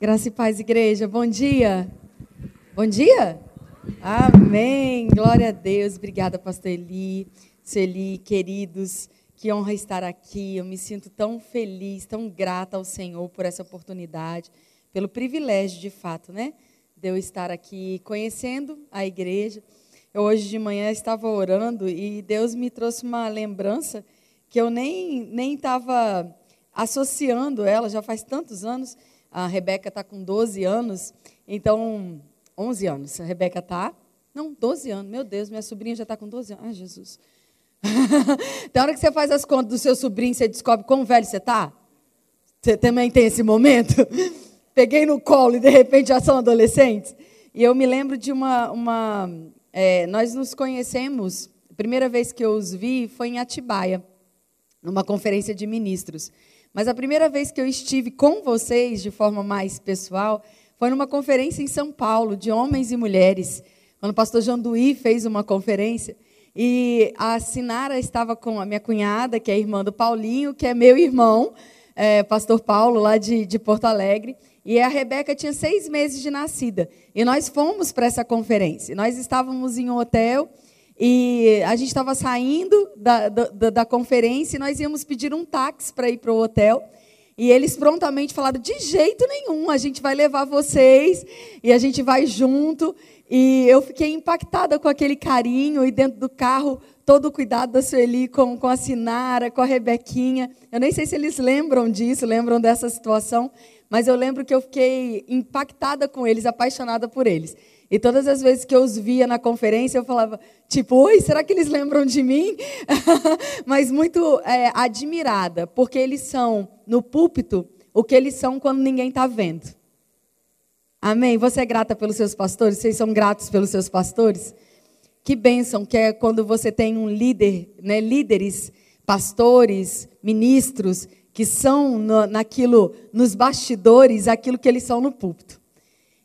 Graça e paz, igreja. Bom dia. Bom dia. Amém. Glória a Deus. Obrigada, pastor Eli, Celi, queridos. Que honra estar aqui. Eu me sinto tão feliz, tão grata ao Senhor por essa oportunidade, pelo privilégio, de fato, né? De eu estar aqui conhecendo a igreja. Eu hoje de manhã estava orando e Deus me trouxe uma lembrança que eu nem nem estava associando ela, já faz tantos anos a Rebeca está com 12 anos, então, 11 anos. A Rebeca está. Não, 12 anos. Meu Deus, minha sobrinha já está com 12 anos. Ai, Jesus. Tem hora que você faz as contas do seu sobrinho, você descobre quão velho você está? Você também tem esse momento? Peguei no colo e de repente já são adolescentes. E eu me lembro de uma. uma é, nós nos conhecemos, a primeira vez que eu os vi foi em Atibaia, numa conferência de ministros. Mas a primeira vez que eu estive com vocês de forma mais pessoal foi numa conferência em São Paulo, de homens e mulheres, quando o pastor João Duí fez uma conferência. E a Sinara estava com a minha cunhada, que é irmã do Paulinho, que é meu irmão, é, pastor Paulo, lá de, de Porto Alegre. E a Rebeca tinha seis meses de nascida. E nós fomos para essa conferência. Nós estávamos em um hotel e a gente estava saindo da, da, da, conferência e nós íamos pedir um táxi para ir para o hotel. E eles prontamente falaram: de jeito nenhum, a gente vai levar vocês e a gente vai junto. E eu fiquei impactada com aquele carinho e dentro do carro, todo o cuidado da Sueli com, com a Sinara, com a Rebequinha. Eu nem sei se eles lembram disso, lembram dessa situação, mas eu lembro que eu fiquei impactada com eles, apaixonada por eles. E todas as vezes que eu os via na conferência, eu falava, tipo, oi, será que eles lembram de mim? Mas muito é, admirada, porque eles são, no púlpito, o que eles são quando ninguém está vendo. Amém? Você é grata pelos seus pastores? Vocês são gratos pelos seus pastores? Que bênção que é quando você tem um líder, né, líderes, pastores, ministros, que são no, naquilo, nos bastidores, aquilo que eles são no púlpito.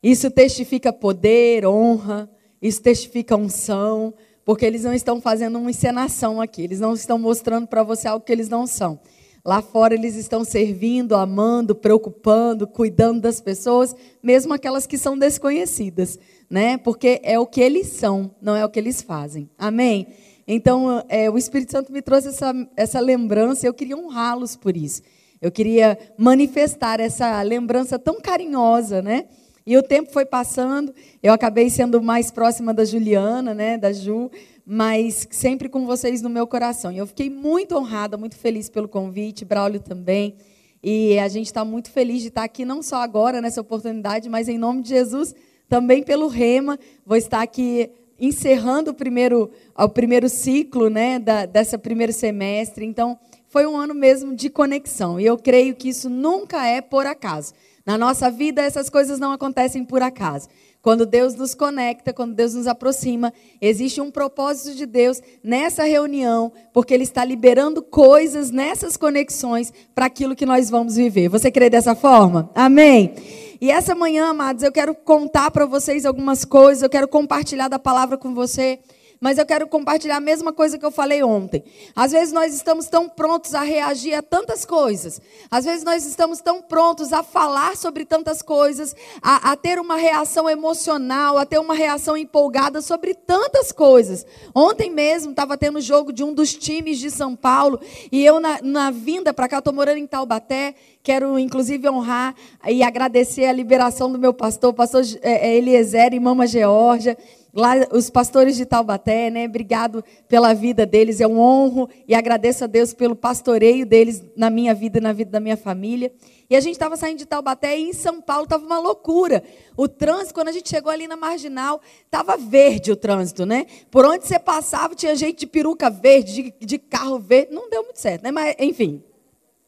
Isso testifica poder, honra, isso testifica unção, porque eles não estão fazendo uma encenação aqui, eles não estão mostrando para você algo que eles não são. Lá fora eles estão servindo, amando, preocupando, cuidando das pessoas, mesmo aquelas que são desconhecidas, né? Porque é o que eles são, não é o que eles fazem. Amém? Então, é, o Espírito Santo me trouxe essa, essa lembrança, eu queria honrá-los por isso. Eu queria manifestar essa lembrança tão carinhosa, né? E o tempo foi passando, eu acabei sendo mais próxima da Juliana, né, da Ju, mas sempre com vocês no meu coração. E eu fiquei muito honrada, muito feliz pelo convite, Braulio também. E a gente está muito feliz de estar aqui, não só agora nessa oportunidade, mas em nome de Jesus, também pelo Rema. Vou estar aqui encerrando o primeiro, o primeiro ciclo né, da, dessa primeiro semestre. Então, foi um ano mesmo de conexão. E eu creio que isso nunca é por acaso. Na nossa vida, essas coisas não acontecem por acaso. Quando Deus nos conecta, quando Deus nos aproxima, existe um propósito de Deus nessa reunião, porque Ele está liberando coisas nessas conexões para aquilo que nós vamos viver. Você crê dessa forma? Amém? E essa manhã, amados, eu quero contar para vocês algumas coisas, eu quero compartilhar da palavra com você mas eu quero compartilhar a mesma coisa que eu falei ontem. Às vezes nós estamos tão prontos a reagir a tantas coisas. Às vezes nós estamos tão prontos a falar sobre tantas coisas, a, a ter uma reação emocional, a ter uma reação empolgada sobre tantas coisas. Ontem mesmo estava tendo jogo de um dos times de São Paulo e eu na, na vinda para cá, estou morando em Taubaté, quero inclusive honrar e agradecer a liberação do meu pastor, pastor é, é, Eliezer e Mama Georgia lá os pastores de Taubaté, né? Obrigado pela vida deles. Eu honro e agradeço a Deus pelo pastoreio deles na minha vida e na vida da minha família. E a gente estava saindo de Taubaté e em São Paulo estava uma loucura. O trânsito, quando a gente chegou ali na marginal, estava verde o trânsito, né? Por onde você passava, tinha gente de peruca verde, de, de carro verde. Não deu muito certo, né? Mas, enfim,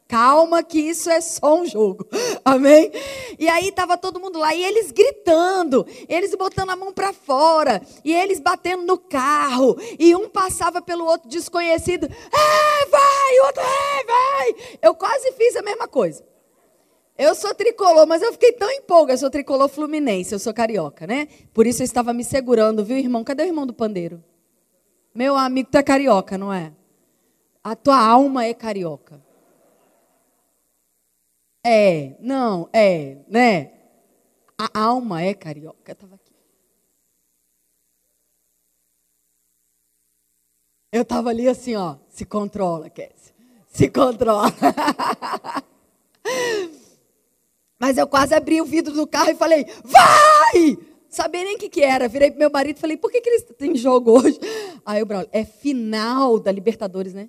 Calma que isso é só um jogo. Amém? E aí estava todo mundo lá e eles gritando, eles botando a mão para fora, e eles batendo no carro, e um passava pelo outro desconhecido. É, vai, o outro, é, vai. Eu quase fiz a mesma coisa. Eu sou tricolor, mas eu fiquei tão empolgada. Eu sou tricolor fluminense, eu sou carioca, né? Por isso eu estava me segurando, viu, irmão? Cadê o irmão do pandeiro? Meu amigo, tu é carioca, não é? A tua alma é carioca. É, não, é, né? A alma é carioca. Eu tava aqui. Eu estava ali assim, ó, se controla, Kézia. Se controla. Mas eu quase abri o vidro do carro e falei, vai! Sabia nem o que, que era. Virei pro meu marido e falei, por que, que eles têm jogo hoje? Aí o Braulio, é final da Libertadores, né?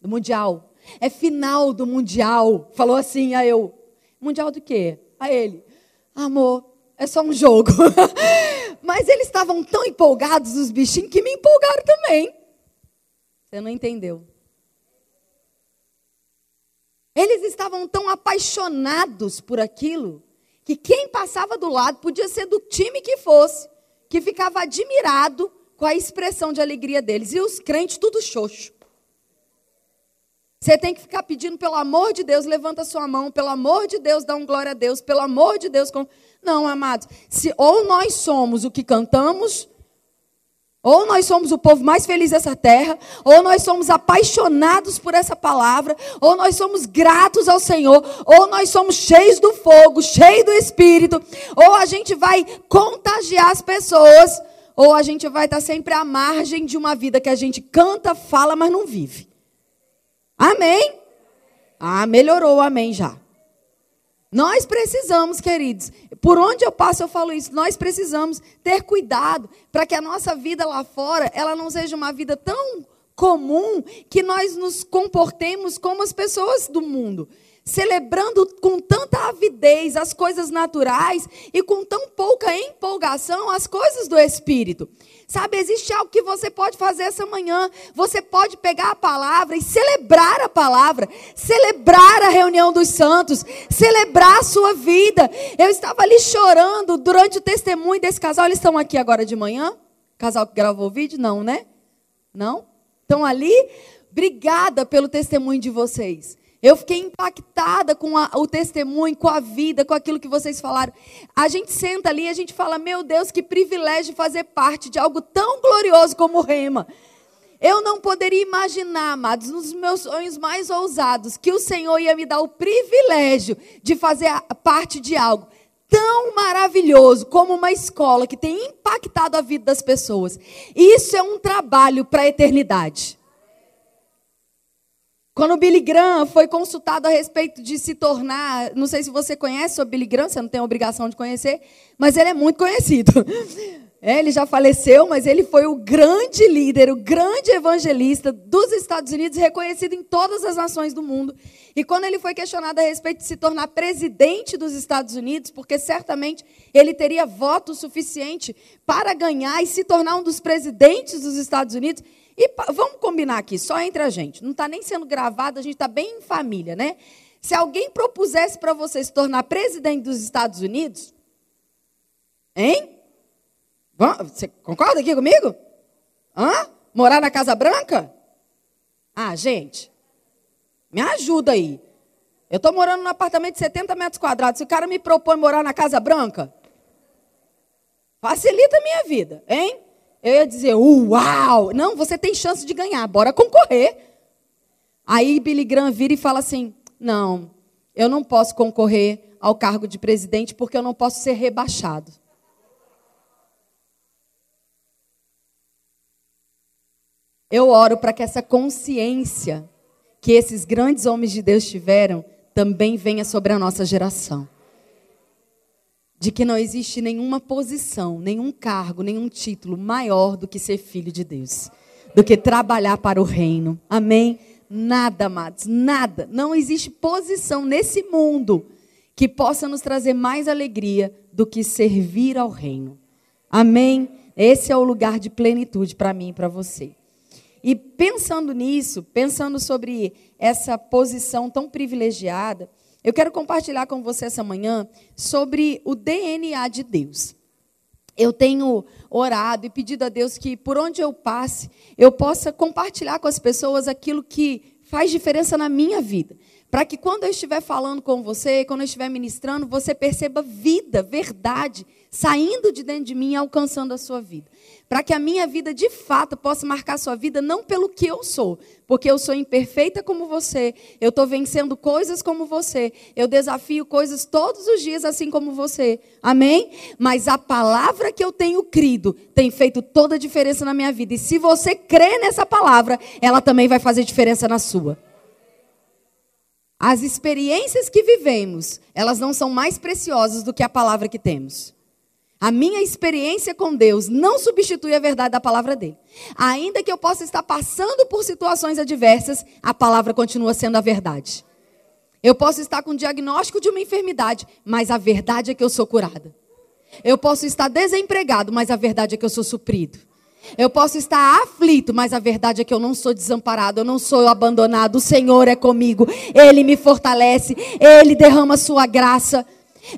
Do Mundial. É final do Mundial. Falou assim, aí eu, Mundial do quê? A ele, amor, é só um jogo. Mas eles estavam tão empolgados, os bichinhos, que me empolgaram também. Você não entendeu. Eles estavam tão apaixonados por aquilo que quem passava do lado podia ser do time que fosse, que ficava admirado com a expressão de alegria deles. E os crentes tudo xoxo. Você tem que ficar pedindo, pelo amor de Deus, levanta sua mão, pelo amor de Deus, dá um glória a Deus, pelo amor de Deus. Não, amados, se ou nós somos o que cantamos, ou nós somos o povo mais feliz dessa terra, ou nós somos apaixonados por essa palavra, ou nós somos gratos ao Senhor, ou nós somos cheios do fogo, cheios do Espírito, ou a gente vai contagiar as pessoas, ou a gente vai estar sempre à margem de uma vida que a gente canta, fala, mas não vive. Amém? Ah, melhorou, amém já. Nós precisamos, queridos, por onde eu passo eu falo isso, nós precisamos ter cuidado para que a nossa vida lá fora, ela não seja uma vida tão comum que nós nos comportemos como as pessoas do mundo celebrando com tanta avidez as coisas naturais e com tão pouca empolgação as coisas do espírito. Sabe, existe algo que você pode fazer essa manhã. Você pode pegar a palavra e celebrar a palavra, celebrar a reunião dos santos, celebrar a sua vida. Eu estava ali chorando durante o testemunho desse casal. Eles estão aqui agora de manhã? Casal que gravou o vídeo? Não, né? Não? Estão ali? Obrigada pelo testemunho de vocês. Eu fiquei impactada com a, o testemunho, com a vida, com aquilo que vocês falaram. A gente senta ali e a gente fala: Meu Deus, que privilégio fazer parte de algo tão glorioso como o Rema. Eu não poderia imaginar, amados, nos meus sonhos mais ousados, que o Senhor ia me dar o privilégio de fazer parte de algo tão maravilhoso como uma escola que tem impactado a vida das pessoas. Isso é um trabalho para a eternidade. Quando o Billy Graham foi consultado a respeito de se tornar, não sei se você conhece o Billy Graham, você não tem a obrigação de conhecer, mas ele é muito conhecido. É, ele já faleceu, mas ele foi o grande líder, o grande evangelista dos Estados Unidos, reconhecido em todas as nações do mundo. E quando ele foi questionado a respeito de se tornar presidente dos Estados Unidos, porque certamente ele teria voto suficiente para ganhar e se tornar um dos presidentes dos Estados Unidos, e vamos combinar aqui, só entre a gente. Não está nem sendo gravado, a gente está bem em família, né? Se alguém propusesse para você se tornar presidente dos Estados Unidos, hein? Você concorda aqui comigo? Hã? Morar na Casa Branca? Ah, gente, me ajuda aí. Eu estou morando num apartamento de 70 metros quadrados. Se o cara me propõe morar na Casa Branca, facilita a minha vida, hein? Eu ia dizer, uau! Não, você tem chance de ganhar, bora concorrer. Aí Billy Graham vira e fala assim: não, eu não posso concorrer ao cargo de presidente porque eu não posso ser rebaixado. Eu oro para que essa consciência que esses grandes homens de Deus tiveram também venha sobre a nossa geração de que não existe nenhuma posição, nenhum cargo, nenhum título maior do que ser filho de Deus, do que trabalhar para o reino. Amém? Nada, amados, nada. Não existe posição nesse mundo que possa nos trazer mais alegria do que servir ao reino. Amém? Esse é o lugar de plenitude para mim e para você. E pensando nisso, pensando sobre essa posição tão privilegiada, eu quero compartilhar com você essa manhã sobre o DNA de Deus. Eu tenho orado e pedido a Deus que, por onde eu passe, eu possa compartilhar com as pessoas aquilo que faz diferença na minha vida. para que quando eu estiver falando com você, quando eu estiver ministrando, você perceba vida, verdade, saindo de dentro de mim e alcançando a sua vida. Para que a minha vida de fato possa marcar a sua vida não pelo que eu sou, porque eu sou imperfeita como você, eu estou vencendo coisas como você, eu desafio coisas todos os dias assim como você, amém? Mas a palavra que eu tenho crido tem feito toda a diferença na minha vida, e se você crê nessa palavra, ela também vai fazer diferença na sua. As experiências que vivemos, elas não são mais preciosas do que a palavra que temos. A minha experiência com Deus não substitui a verdade da palavra dele. Ainda que eu possa estar passando por situações adversas, a palavra continua sendo a verdade. Eu posso estar com o diagnóstico de uma enfermidade, mas a verdade é que eu sou curada. Eu posso estar desempregado, mas a verdade é que eu sou suprido. Eu posso estar aflito, mas a verdade é que eu não sou desamparado, eu não sou abandonado. O Senhor é comigo, Ele me fortalece, Ele derrama Sua graça.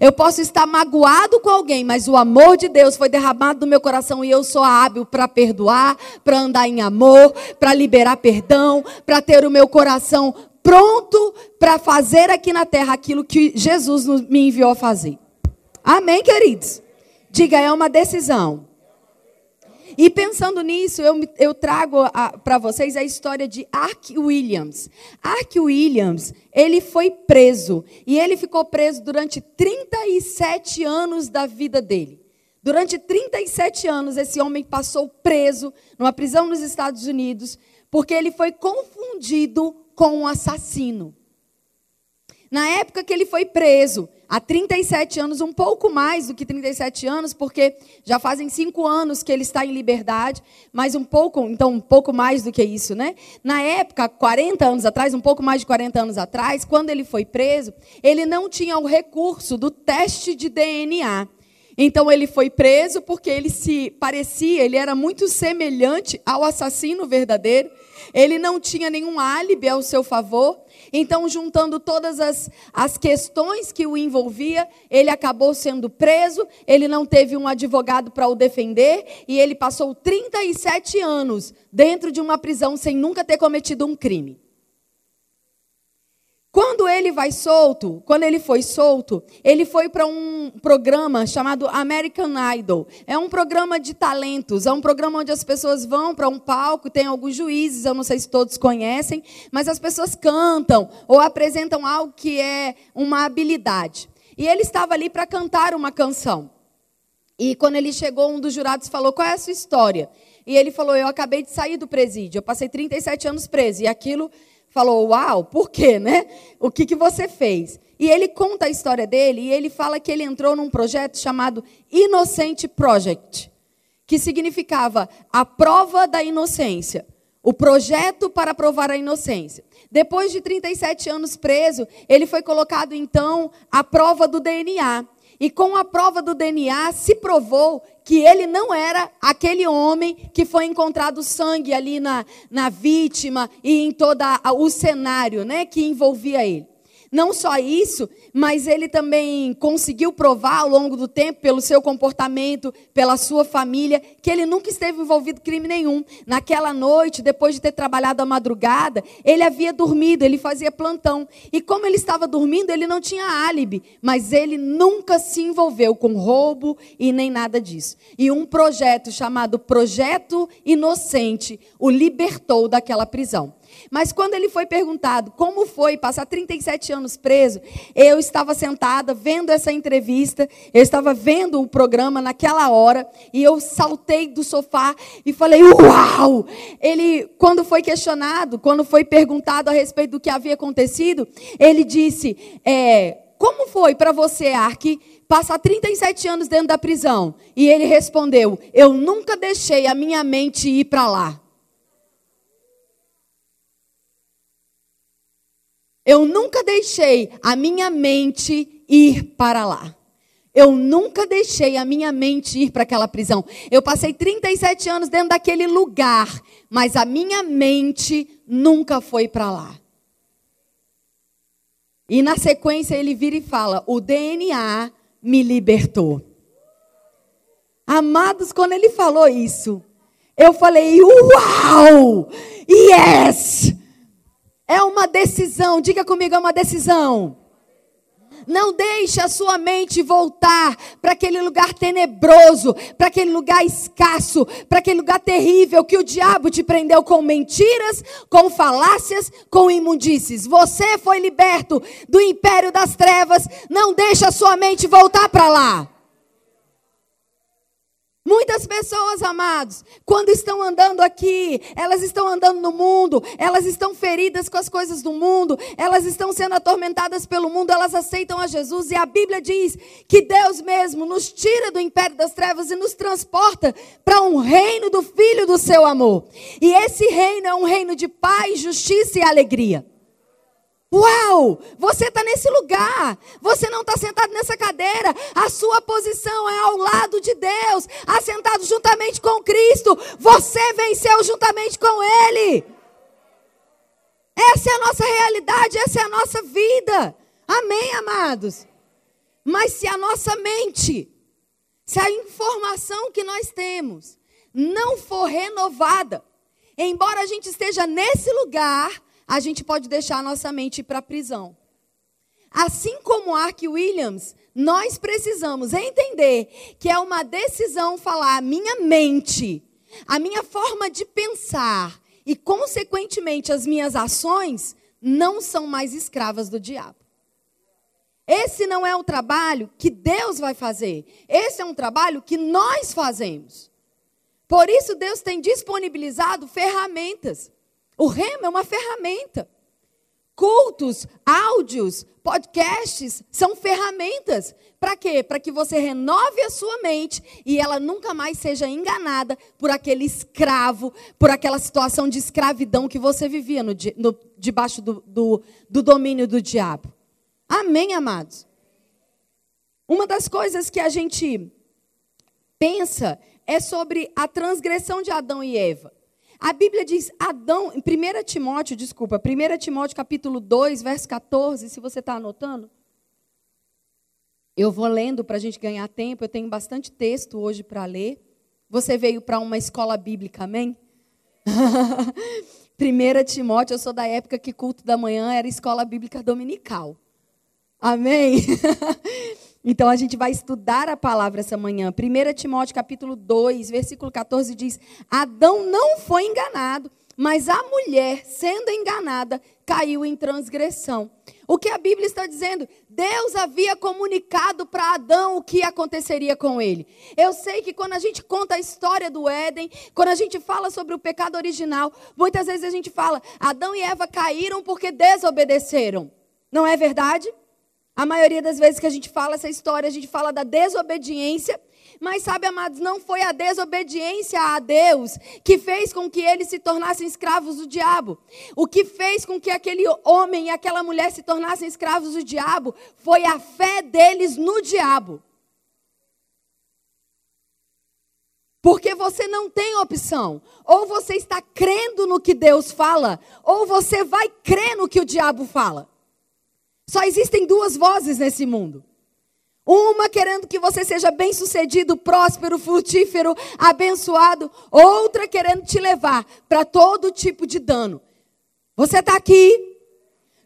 Eu posso estar magoado com alguém, mas o amor de Deus foi derramado no meu coração e eu sou hábil para perdoar, para andar em amor, para liberar perdão, para ter o meu coração pronto para fazer aqui na terra aquilo que Jesus me enviou a fazer. Amém, queridos? Diga, é uma decisão. E pensando nisso, eu, eu trago para vocês a história de Ark Williams. Ark Williams, ele foi preso. E ele ficou preso durante 37 anos da vida dele. Durante 37 anos, esse homem passou preso numa prisão nos Estados Unidos, porque ele foi confundido com um assassino. Na época que ele foi preso, há 37 anos, um pouco mais do que 37 anos, porque já fazem cinco anos que ele está em liberdade, mas um pouco, então um pouco mais do que isso, né? Na época, 40 anos atrás, um pouco mais de 40 anos atrás, quando ele foi preso, ele não tinha o recurso do teste de DNA. Então ele foi preso porque ele se parecia, ele era muito semelhante ao assassino verdadeiro. Ele não tinha nenhum álibi ao seu favor. Então, juntando todas as, as questões que o envolvia, ele acabou sendo preso, ele não teve um advogado para o defender, e ele passou 37 anos dentro de uma prisão sem nunca ter cometido um crime. Ele vai solto, quando ele foi solto, ele foi para um programa chamado American Idol. É um programa de talentos, é um programa onde as pessoas vão para um palco, tem alguns juízes, eu não sei se todos conhecem, mas as pessoas cantam ou apresentam algo que é uma habilidade. E ele estava ali para cantar uma canção. E quando ele chegou, um dos jurados falou: "Qual é a sua história?" E ele falou: "Eu acabei de sair do presídio, eu passei 37 anos preso e aquilo falou: Uau, por quê, né? O que, que você fez? E ele conta a história dele e ele fala que ele entrou num projeto chamado Innocent Project, que significava a prova da inocência. O projeto para provar a inocência. Depois de 37 anos preso, ele foi colocado então à prova do DNA. E com a prova do DNA se provou que ele não era aquele homem que foi encontrado sangue ali na, na vítima e em todo o cenário né, que envolvia ele. Não só isso, mas ele também conseguiu provar ao longo do tempo, pelo seu comportamento, pela sua família, que ele nunca esteve envolvido em crime nenhum. Naquela noite, depois de ter trabalhado a madrugada, ele havia dormido, ele fazia plantão. E como ele estava dormindo, ele não tinha álibi, mas ele nunca se envolveu com roubo e nem nada disso. E um projeto chamado Projeto Inocente o libertou daquela prisão. Mas quando ele foi perguntado como foi passar 37 anos preso, eu estava sentada vendo essa entrevista, eu estava vendo o programa naquela hora e eu saltei do sofá e falei: "Uau!". Ele, quando foi questionado, quando foi perguntado a respeito do que havia acontecido, ele disse: é, como foi para você, Ark, passar 37 anos dentro da prisão?" E ele respondeu: "Eu nunca deixei a minha mente ir para lá." Eu nunca deixei a minha mente ir para lá. Eu nunca deixei a minha mente ir para aquela prisão. Eu passei 37 anos dentro daquele lugar, mas a minha mente nunca foi para lá. E na sequência ele vira e fala: O DNA me libertou. Amados, quando ele falou isso, eu falei: Uau! Yes! É uma decisão. Diga comigo, é uma decisão. Não deixe a sua mente voltar para aquele lugar tenebroso, para aquele lugar escasso, para aquele lugar terrível que o diabo te prendeu com mentiras, com falácias, com imundícies. Você foi liberto do império das trevas. Não deixe a sua mente voltar para lá. Muitas pessoas, amados, quando estão andando aqui, elas estão andando no mundo, elas estão feridas com as coisas do mundo, elas estão sendo atormentadas pelo mundo, elas aceitam a Jesus e a Bíblia diz que Deus mesmo nos tira do império das trevas e nos transporta para um reino do Filho do seu amor. E esse reino é um reino de paz, justiça e alegria. Uau! Você está nesse lugar. Você não está sentado nessa cadeira. A sua posição é ao lado de Deus, assentado juntamente com Cristo. Você venceu juntamente com Ele. Essa é a nossa realidade, essa é a nossa vida. Amém, amados? Mas se a nossa mente, se a informação que nós temos não for renovada, embora a gente esteja nesse lugar, a gente pode deixar a nossa mente para a prisão. Assim como Ark Williams, nós precisamos entender que é uma decisão falar a minha mente, a minha forma de pensar e, consequentemente, as minhas ações não são mais escravas do diabo. Esse não é o trabalho que Deus vai fazer. Esse é um trabalho que nós fazemos. Por isso, Deus tem disponibilizado ferramentas. O rema é uma ferramenta. Cultos, áudios, podcasts são ferramentas. Para quê? Para que você renove a sua mente e ela nunca mais seja enganada por aquele escravo, por aquela situação de escravidão que você vivia no, no, debaixo do, do, do domínio do diabo. Amém, amados? Uma das coisas que a gente pensa é sobre a transgressão de Adão e Eva. A Bíblia diz, Adão, em 1 Timóteo, desculpa, 1 Timóteo capítulo 2, verso 14, se você está anotando. Eu vou lendo para a gente ganhar tempo, eu tenho bastante texto hoje para ler. Você veio para uma escola bíblica, amém? 1 Timóteo, eu sou da época que culto da manhã era escola bíblica dominical. Amém? Então a gente vai estudar a palavra essa manhã. 1 Timóteo capítulo 2, versículo 14 diz: Adão não foi enganado, mas a mulher, sendo enganada, caiu em transgressão. O que a Bíblia está dizendo? Deus havia comunicado para Adão o que aconteceria com ele. Eu sei que quando a gente conta a história do Éden, quando a gente fala sobre o pecado original, muitas vezes a gente fala: Adão e Eva caíram porque desobedeceram. Não é verdade? A maioria das vezes que a gente fala essa história, a gente fala da desobediência. Mas sabe, amados, não foi a desobediência a Deus que fez com que eles se tornassem escravos do diabo. O que fez com que aquele homem e aquela mulher se tornassem escravos do diabo foi a fé deles no diabo. Porque você não tem opção. Ou você está crendo no que Deus fala, ou você vai crer no que o diabo fala. Só existem duas vozes nesse mundo. Uma querendo que você seja bem-sucedido, próspero, frutífero, abençoado. Outra querendo te levar para todo tipo de dano. Você está aqui.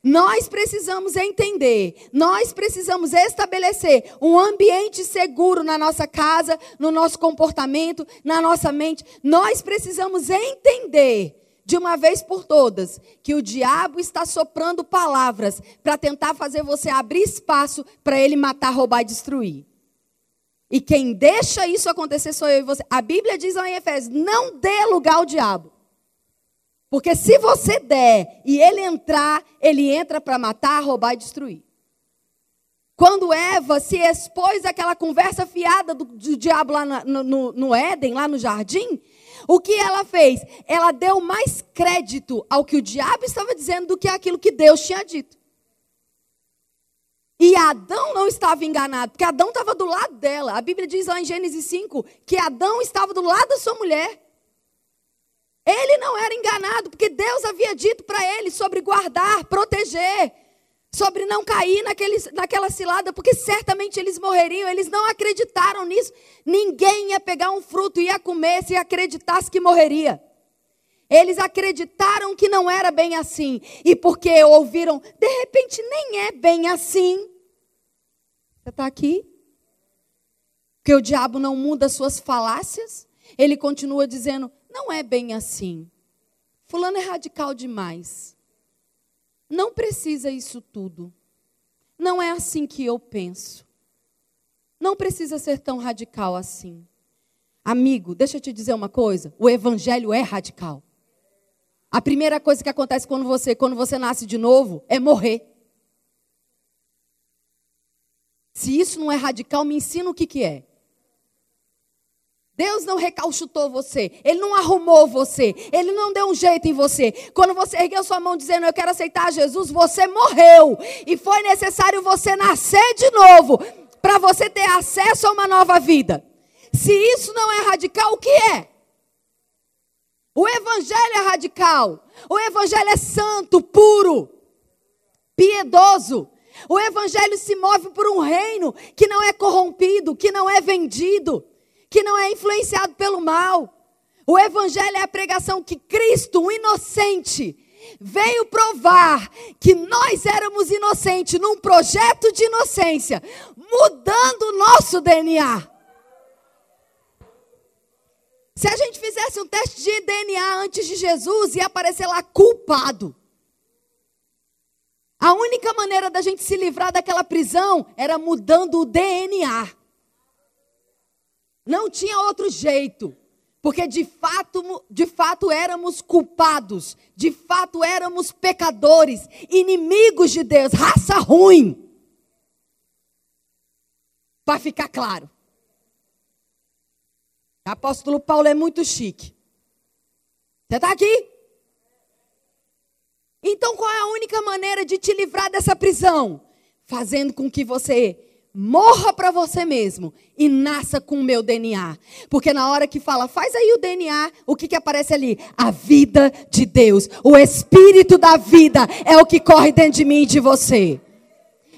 Nós precisamos entender, nós precisamos estabelecer um ambiente seguro na nossa casa, no nosso comportamento, na nossa mente. Nós precisamos entender de uma vez por todas, que o diabo está soprando palavras para tentar fazer você abrir espaço para ele matar, roubar e destruir. E quem deixa isso acontecer sou eu e você. A Bíblia diz lá em Efésios: não dê lugar ao diabo. Porque se você der e ele entrar, ele entra para matar, roubar e destruir. Quando Eva se expôs àquela conversa fiada do, do diabo lá no, no, no Éden, lá no jardim, o que ela fez? Ela deu mais crédito ao que o diabo estava dizendo do que aquilo que Deus tinha dito. E Adão não estava enganado, porque Adão estava do lado dela. A Bíblia diz lá em Gênesis 5 que Adão estava do lado da sua mulher. Ele não era enganado, porque Deus havia dito para ele sobre guardar, proteger, sobre não cair naquele, naquela cilada, porque certamente eles morreriam. Eles não acreditaram nisso. Ninguém ia pegar um fruto e ia comer se acreditasse que morreria. Eles acreditaram que não era bem assim. E porque ouviram, de repente nem é bem assim. Você está aqui? Porque o diabo não muda suas falácias. Ele continua dizendo: não é bem assim. Fulano é radical demais. Não precisa isso tudo. Não é assim que eu penso. Não precisa ser tão radical assim. Amigo, deixa eu te dizer uma coisa: o evangelho é radical. A primeira coisa que acontece quando você, quando você nasce de novo, é morrer. Se isso não é radical, me ensina o que, que é. Deus não recalchutou você, Ele não arrumou você, Ele não deu um jeito em você. Quando você ergueu sua mão dizendo eu quero aceitar Jesus, você morreu. E foi necessário você nascer de novo para você ter acesso a uma nova vida. Se isso não é radical, o que é? O Evangelho é radical. O Evangelho é santo, puro, piedoso. O Evangelho se move por um reino que não é corrompido, que não é vendido que não é influenciado pelo mal. O Evangelho é a pregação que Cristo, um inocente, veio provar que nós éramos inocentes num projeto de inocência, mudando o nosso DNA. Se a gente fizesse um teste de DNA antes de Jesus, ia aparecer lá culpado. A única maneira da gente se livrar daquela prisão era mudando o DNA. Não tinha outro jeito. Porque de fato, de fato éramos culpados, de fato éramos pecadores, inimigos de Deus, raça ruim. Para ficar claro. O apóstolo Paulo é muito chique. Você está aqui? Então qual é a única maneira de te livrar dessa prisão? Fazendo com que você morra para você mesmo e nasça com o meu DNA. Porque na hora que fala, faz aí o DNA, o que, que aparece ali? A vida de Deus. O Espírito da vida é o que corre dentro de mim e de você.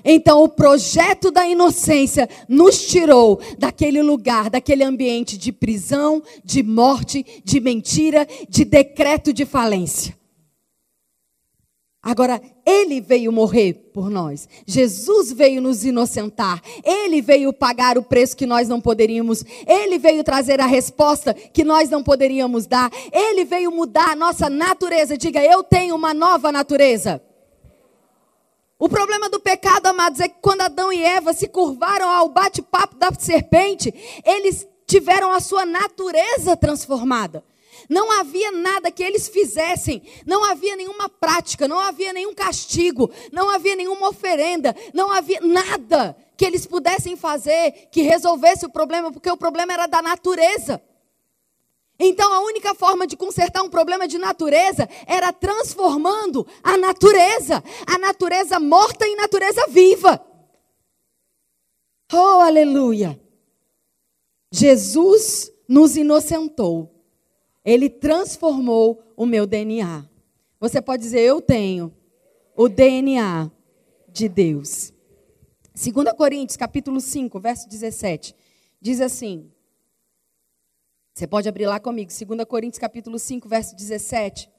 Então, o projeto da inocência nos tirou daquele lugar, daquele ambiente de prisão, de morte, de mentira, de decreto de falência. Agora, ele veio morrer por nós. Jesus veio nos inocentar. Ele veio pagar o preço que nós não poderíamos. Ele veio trazer a resposta que nós não poderíamos dar. Ele veio mudar a nossa natureza. Diga, eu tenho uma nova natureza. O problema do pecado, amados, é que quando Adão e Eva se curvaram ao bate-papo da serpente, eles tiveram a sua natureza transformada. Não havia nada que eles fizessem, não havia nenhuma prática, não havia nenhum castigo, não havia nenhuma oferenda, não havia nada que eles pudessem fazer que resolvesse o problema, porque o problema era da natureza. Então a única forma de consertar um problema de natureza era transformando a natureza, a natureza morta em natureza viva. Oh, aleluia! Jesus nos inocentou ele transformou o meu DNA. Você pode dizer, eu tenho o DNA de Deus. 2 Coríntios, capítulo 5, verso 17, diz assim. Você pode abrir lá comigo, 2 Coríntios, capítulo 5, verso 17.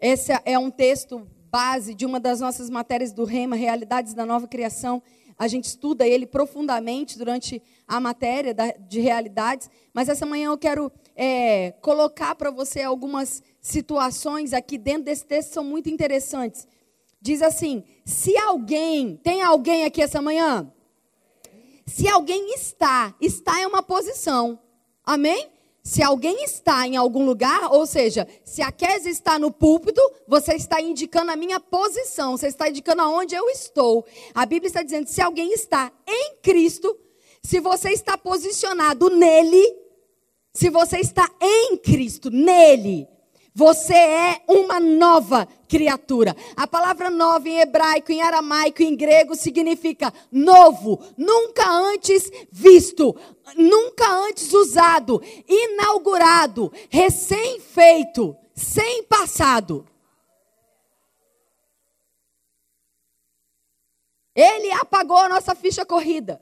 Esse é um texto base de uma das nossas matérias do Rema, Realidades da Nova Criação. A gente estuda ele profundamente durante a matéria de realidades, mas essa manhã eu quero é, colocar para você algumas situações aqui dentro desse texto são muito interessantes. Diz assim: se alguém, tem alguém aqui essa manhã? Se alguém está, está é uma posição. Amém? Se alguém está em algum lugar, ou seja, se a Kézia está no púlpito, você está indicando a minha posição, você está indicando aonde eu estou. A Bíblia está dizendo: se alguém está em Cristo, se você está posicionado nele, se você está em Cristo, nele, você é uma nova criatura. A palavra nova em hebraico, em aramaico, em grego significa novo, nunca antes visto, nunca antes usado, inaugurado, recém-feito, sem passado. Ele apagou a nossa ficha corrida.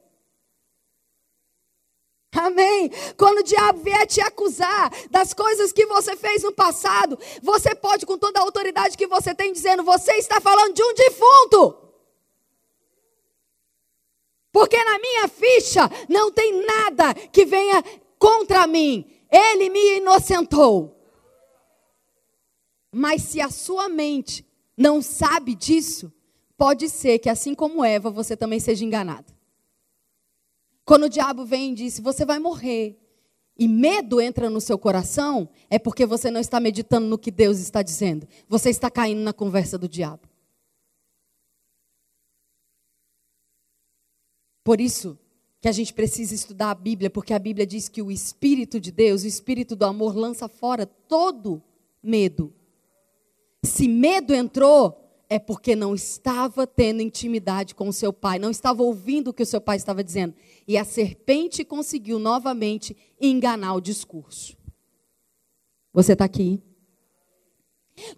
Amém. Quando o diabo vier te acusar das coisas que você fez no passado, você pode, com toda a autoridade que você tem, dizendo: Você está falando de um defunto. Porque na minha ficha não tem nada que venha contra mim. Ele me inocentou. Mas se a sua mente não sabe disso, pode ser que assim como Eva, você também seja enganado. Quando o diabo vem e diz: Você vai morrer, e medo entra no seu coração, é porque você não está meditando no que Deus está dizendo. Você está caindo na conversa do diabo. Por isso que a gente precisa estudar a Bíblia, porque a Bíblia diz que o Espírito de Deus, o Espírito do amor, lança fora todo medo. Se medo entrou, é porque não estava tendo intimidade com o seu pai, não estava ouvindo o que o seu pai estava dizendo. E a serpente conseguiu novamente enganar o discurso. Você está aqui?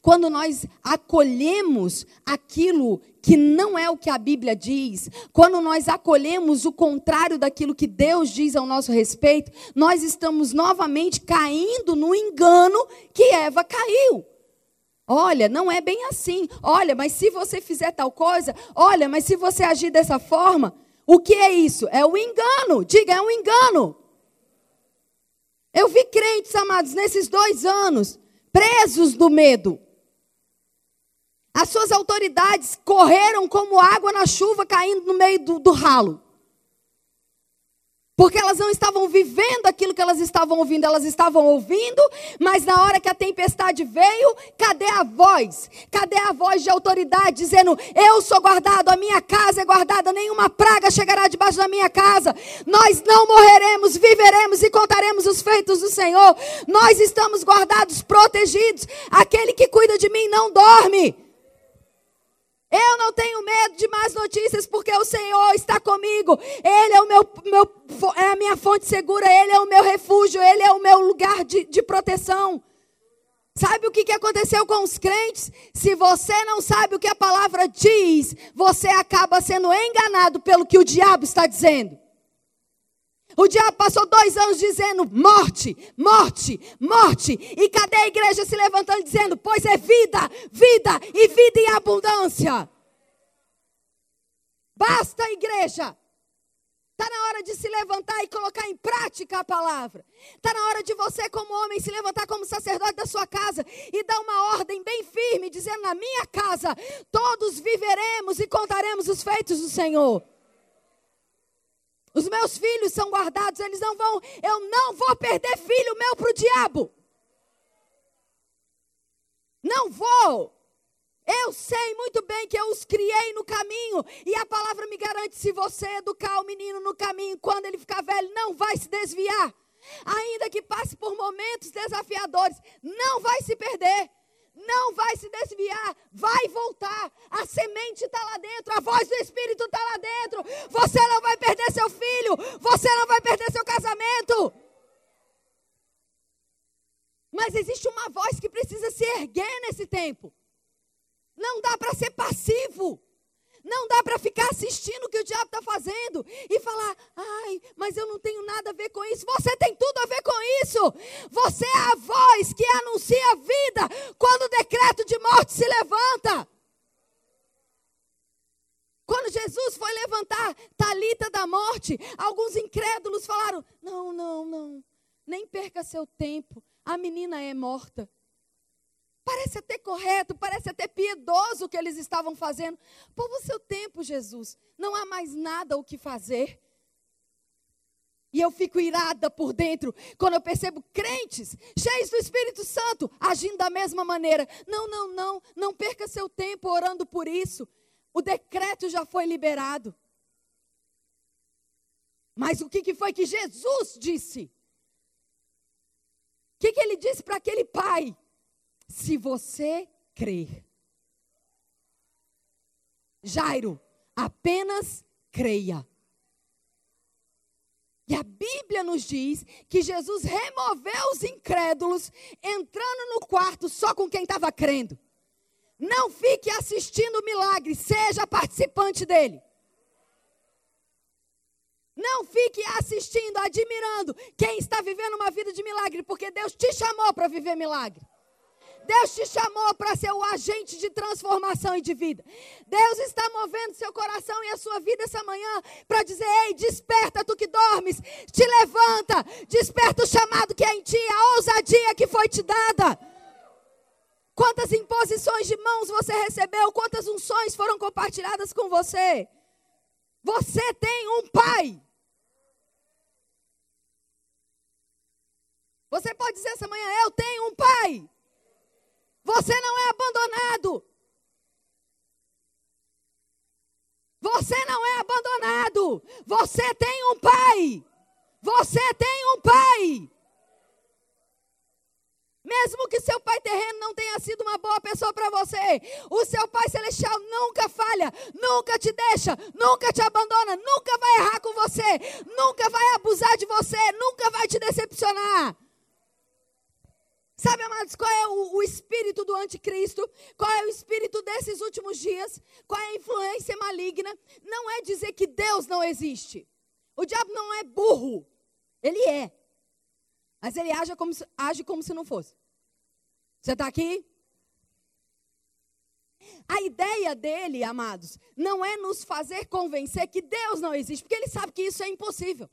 Quando nós acolhemos aquilo que não é o que a Bíblia diz, quando nós acolhemos o contrário daquilo que Deus diz ao nosso respeito, nós estamos novamente caindo no engano que Eva caiu. Olha, não é bem assim. Olha, mas se você fizer tal coisa, olha, mas se você agir dessa forma, o que é isso? É o engano. Diga, é um engano. Eu vi crentes, amados, nesses dois anos, presos do medo. As suas autoridades correram como água na chuva caindo no meio do, do ralo. Porque elas não estavam vivendo aquilo que elas estavam ouvindo, elas estavam ouvindo, mas na hora que a tempestade veio, cadê a voz? Cadê a voz de autoridade dizendo: Eu sou guardado, a minha casa é guardada, nenhuma praga chegará debaixo da minha casa. Nós não morreremos, viveremos e contaremos os feitos do Senhor. Nós estamos guardados, protegidos. Aquele que cuida de mim não dorme. Eu não tenho medo de más notícias, porque o Senhor está comigo. Ele é, o meu, meu, é a minha fonte segura, Ele é o meu refúgio, Ele é o meu lugar de, de proteção. Sabe o que, que aconteceu com os crentes? Se você não sabe o que a palavra diz, você acaba sendo enganado pelo que o diabo está dizendo. O diabo passou dois anos dizendo morte, morte, morte. E cadê a igreja se levantando dizendo, pois é vida, vida e vida em abundância? Basta, igreja. Está na hora de se levantar e colocar em prática a palavra. Está na hora de você, como homem, se levantar como sacerdote da sua casa e dar uma ordem bem firme, dizendo: Na minha casa todos viveremos e contaremos os feitos do Senhor. Os meus filhos são guardados, eles não vão, eu não vou perder filho meu para o diabo. Não vou. Eu sei muito bem que eu os criei no caminho. E a palavra me garante: se você educar o menino no caminho, quando ele ficar velho, não vai se desviar. Ainda que passe por momentos desafiadores, não vai se perder não vai se desviar, vai voltar. A semente está lá dentro, a voz do Espírito está lá dentro. Você não vai perder seu filho, você não vai perder seu casamento. Mas existe uma voz que precisa se erguer nesse tempo. Não dá para ser passivo. Não dá para ficar assistindo o que o diabo está fazendo e falar, ai, mas eu não tenho nada a ver com isso. Você tem tudo a ver com isso. Você é a voz que anuncia a vida quando o decreto de morte se levanta. Quando Jesus foi levantar Talita da morte, alguns incrédulos falaram: "Não, não, não. Nem perca seu tempo. A menina é morta." Parece até correto, parece até piedoso o que eles estavam fazendo. Povo o seu tempo, Jesus. Não há mais nada o que fazer. E eu fico irada por dentro quando eu percebo crentes cheios do Espírito Santo agindo da mesma maneira. Não, não, não, não perca seu tempo orando por isso. O decreto já foi liberado. Mas o que, foi que Jesus disse? O que ele disse para aquele pai? Se você crer. Jairo, apenas creia. E a Bíblia nos diz que Jesus removeu os incrédulos, entrando no quarto só com quem estava crendo. Não fique assistindo o milagre, seja participante dele. Não fique assistindo, admirando quem está vivendo uma vida de milagre, porque Deus te chamou para viver milagre. Deus te chamou para ser o agente de transformação e de vida. Deus está movendo seu coração e a sua vida essa manhã para dizer: ei, desperta tu que dormes, te levanta, desperta o chamado que é em ti, a ousadia que foi te dada. Quantas imposições de mãos você recebeu, quantas unções foram compartilhadas com você. Você tem um pai. Você pode dizer essa manhã: eu tenho um pai. Você não é abandonado. Você não é abandonado. Você tem um pai. Você tem um pai. Mesmo que seu pai terreno não tenha sido uma boa pessoa para você, o seu pai celestial nunca falha, nunca te deixa, nunca te abandona, nunca vai errar com você, nunca vai abusar de você, nunca vai te decepcionar. Sabe, amados, qual é o, o, espírito do anticristo? Qual é o espírito desses últimos dias? Qual é a influência maligna? Não é dizer que Deus não existe. O diabo não é burro. Ele é. Mas ele age como se, age como se não fosse. Você está aqui? A ideia dele, amados, não é nos fazer convencer que Deus não existe, porque ele sabe que isso é impossível.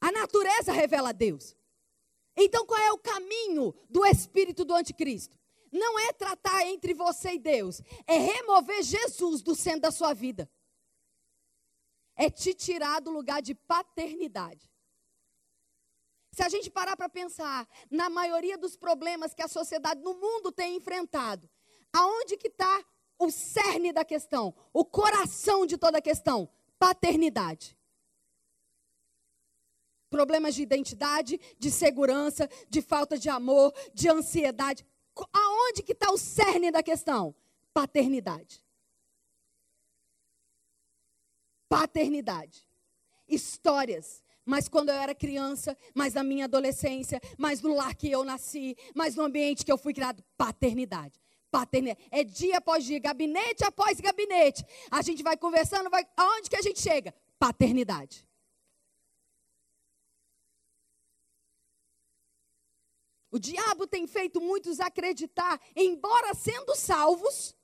A natureza revela Deus. Então, qual é o caminho do espírito do anticristo? Não é tratar entre você e Deus, é remover Jesus do centro da sua vida. É te tirar do lugar de paternidade. Se a gente parar para pensar na maioria dos problemas que a sociedade no mundo tem enfrentado, aonde que está o cerne da questão, o coração de toda a questão? Paternidade problemas de identidade, de segurança, de falta de amor, de ansiedade. Aonde que está o cerne da questão? Paternidade. Paternidade. Histórias. Mas quando eu era criança, mas na minha adolescência, mas no lar que eu nasci, mas no ambiente que eu fui criado, paternidade. Paternidade. É dia após dia, gabinete após gabinete. A gente vai conversando, vai aonde que a gente chega? Paternidade. O diabo tem feito muitos acreditar, embora sendo salvos,